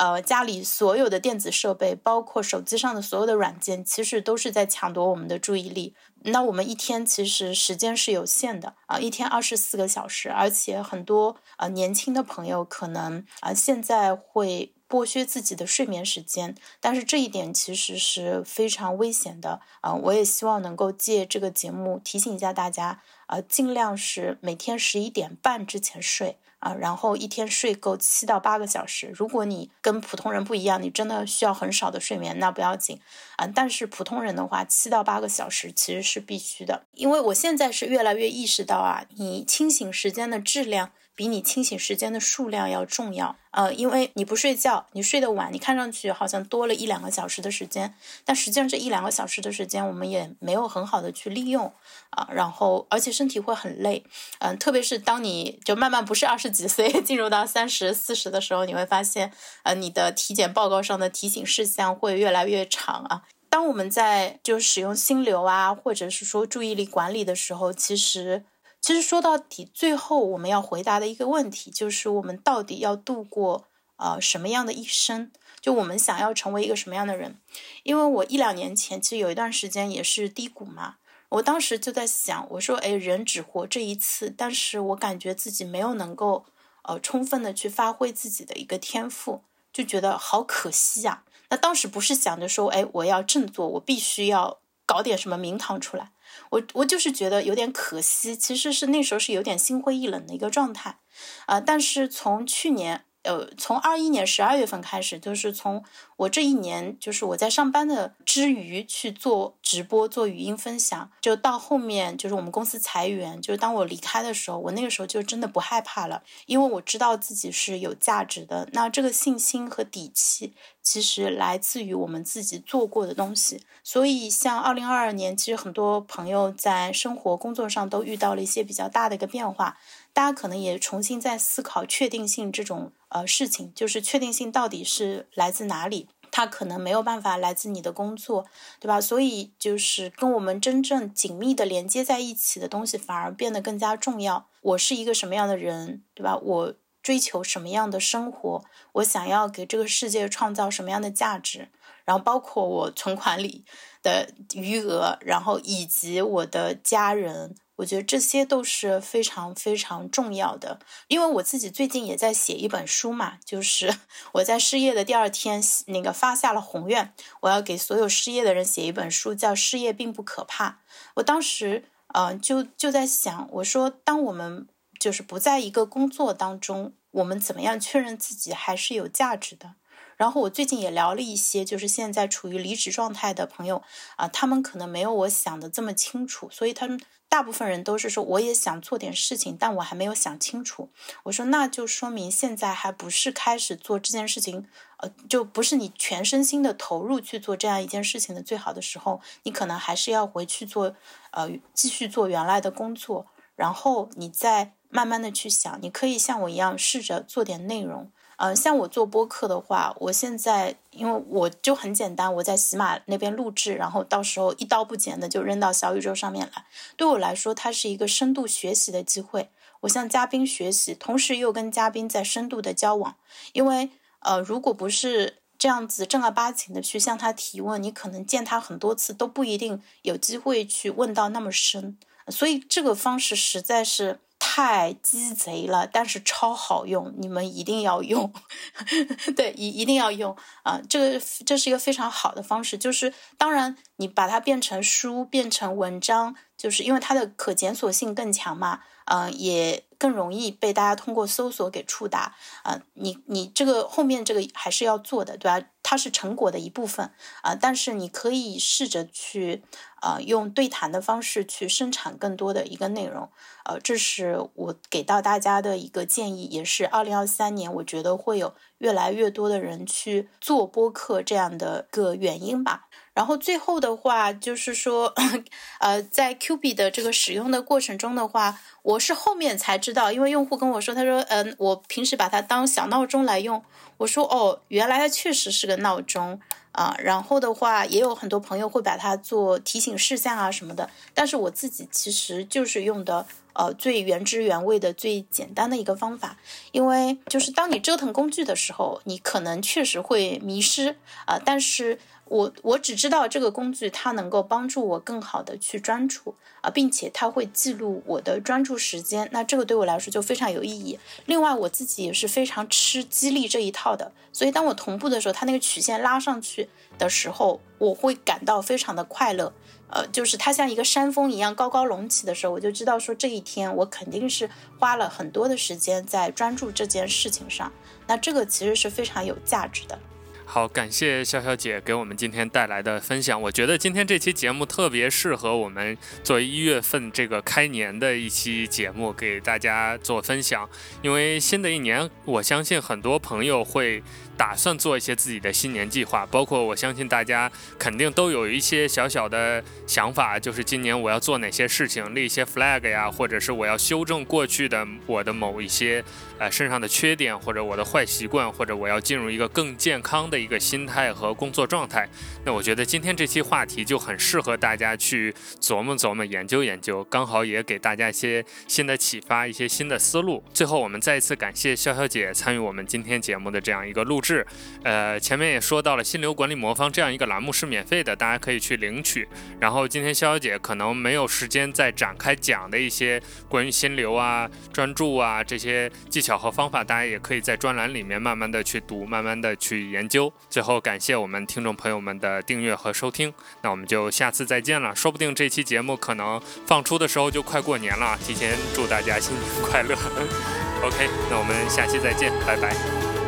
B: 呃，家里所有的电子设备，包括手机上的所有的软件，其实都是在抢夺我们的注意力。那我们一天其实时间是有限的啊，一天二十四个小时，而且很多呃年轻的朋友可能啊现在会。剥削自己的睡眠时间，但是这一点其实是非常危险的啊！我也希望能够借这个节目提醒一下大家啊，尽量是每天十一点半之前睡啊，然后一天睡够七到八个小时。如果你跟普通人不一样，你真的需要很少的睡眠，那不要紧啊。但是普通人的话，七到八个小时其实是必须的，因为我现在是越来越意识到啊，你清醒时间的质量。比你清醒时间的数量要重要，呃，因为你不睡觉，你睡得晚，你看上去好像多了一两个小时的时间，但实际上这一两个小时的时间我们也没有很好的去利用啊，然后而且身体会很累，嗯，特别是当你就慢慢不是二十几岁，进入到三十四十的时候，你会发现，呃，你的体检报告上的提醒事项会越来越长啊。当我们在就使用心流啊，或者是说注意力管理的时候，其实。其实说到底，最后我们要回答的一个问题就是：我们到底要度过呃什么样的一生？就我们想要成为一个什么样的人？因为我一两年前其实有一段时间也是低谷嘛，我当时就在想，我说：哎，人只活这一次，但是我感觉自己没有能够呃充分的去发挥自己的一个天赋，就觉得好可惜呀。那当时不是想着说，哎，我要振作，我必须要搞点什么名堂出来。我我就是觉得有点可惜，其实是那时候是有点心灰意冷的一个状态，啊，但是从去年呃，从二一年十二月份开始，就是从我这一年，就是我在上班的之余去做直播、做语音分享，就到后面就是我们公司裁员，就是当我离开的时候，我那个时候就真的不害怕了，因为我知道自己是有价值的。那这个信心和底气，其实来自于我们自己做过的东西。所以，像二零二二年，其实很多朋友在生活、工作上都遇到了一些比较大的一个变化。大家可能也重新在思考确定性这种呃事情，就是确定性到底是来自哪里？它可能没有办法来自你的工作，对吧？所以就是跟我们真正紧密的连接在一起的东西，反而变得更加重要。我是一个什么样的人，对吧？我追求什么样的生活？我想要给这个世界创造什么样的价值？然后包括我存款里的余额，然后以及我的家人。我觉得这些都是非常非常重要的，因为我自己最近也在写一本书嘛，就是 [LAUGHS] 我在失业的第二天，那个发下了宏愿，我要给所有失业的人写一本书，叫《失业并不可怕》。我当时，呃，就就在想，我说，当我们就是不在一个工作当中，我们怎么样确认自己还是有价值的？然后我最近也聊了一些，就是现在处于离职状态的朋友啊，他们可能没有我想的这么清楚，所以他们。大部分人都是说，我也想做点事情，但我还没有想清楚。我说，那就说明现在还不是开始做这件事情，呃，就不是你全身心的投入去做这样一件事情的最好的时候。你可能还是要回去做，呃，继续做原来的工作，然后你再慢慢的去想，你可以像我一样试着做点内容。嗯，像我做播客的话，我现在因为我就很简单，我在喜马那边录制，然后到时候一刀不剪的就扔到小宇宙上面来。对我来说，它是一个深度学习的机会。我向嘉宾学习，同时又跟嘉宾在深度的交往。因为呃，如果不是这样子正儿八经的去向他提问，你可能见他很多次都不一定有机会去问到那么深。所以这个方式实在是。太鸡贼了，但是超好用，你们一定要用。[LAUGHS] 对，一一定要用啊！这个这是一个非常好的方式，就是当然你把它变成书，变成文章，就是因为它的可检索性更强嘛，嗯，也更容易被大家通过搜索给触达啊。你你这个后面这个还是要做的，对吧？它是成果的一部分啊，但是你可以试着去。呃，用对谈的方式去生产更多的一个内容，呃，这是我给到大家的一个建议，也是二零二三年我觉得会有越来越多的人去做播客这样的个原因吧。然后最后的话就是说，呃，在 Q 币的这个使用的过程中的话，我是后面才知道，因为用户跟我说，他说，嗯，我平时把它当小闹钟来用，我说，哦，原来它确实是个闹钟。啊，然后的话，也有很多朋友会把它做提醒事项啊什么的，但是我自己其实就是用的呃最原汁原味的最简单的一个方法，因为就是当你折腾工具的时候，你可能确实会迷失啊，但是。我我只知道这个工具它能够帮助我更好的去专注啊，并且它会记录我的专注时间，那这个对我来说就非常有意义。另外我自己也是非常吃激励这一套的，所以当我同步的时候，它那个曲线拉上去的时候，我会感到非常的快乐。呃，就是它像一个山峰一样高高隆起的时候，我就知道说这一天我肯定是花了很多的时间在专注这件事情上，那这个其实是非常有价值的。
A: 好，感谢潇潇姐给我们今天带来的分享。我觉得今天这期节目特别适合我们作为一月份这个开年的一期节目，给大家做分享。因为新的一年，我相信很多朋友会。打算做一些自己的新年计划，包括我相信大家肯定都有一些小小的想法，就是今年我要做哪些事情，立一些 flag 呀，或者是我要修正过去的我的某一些呃身上的缺点，或者我的坏习惯，或者我要进入一个更健康的一个心态和工作状态。那我觉得今天这期话题就很适合大家去琢磨琢磨、研究研究，刚好也给大家一些新的启发、一些新的思路。最后，我们再一次感谢潇潇姐参与我们今天节目的这样一个录制。是，呃，前面也说到了，心流管理魔方这样一个栏目是免费的，大家可以去领取。然后今天潇潇姐可能没有时间再展开讲的一些关于心流啊、专注啊这些技巧和方法，大家也可以在专栏里面慢慢的去读，慢慢的去研究。最后感谢我们听众朋友们的订阅和收听，那我们就下次再见了。说不定这期节目可能放出的时候就快过年了，提前祝大家新年快乐。[LAUGHS] OK，那我们下期再见，拜拜。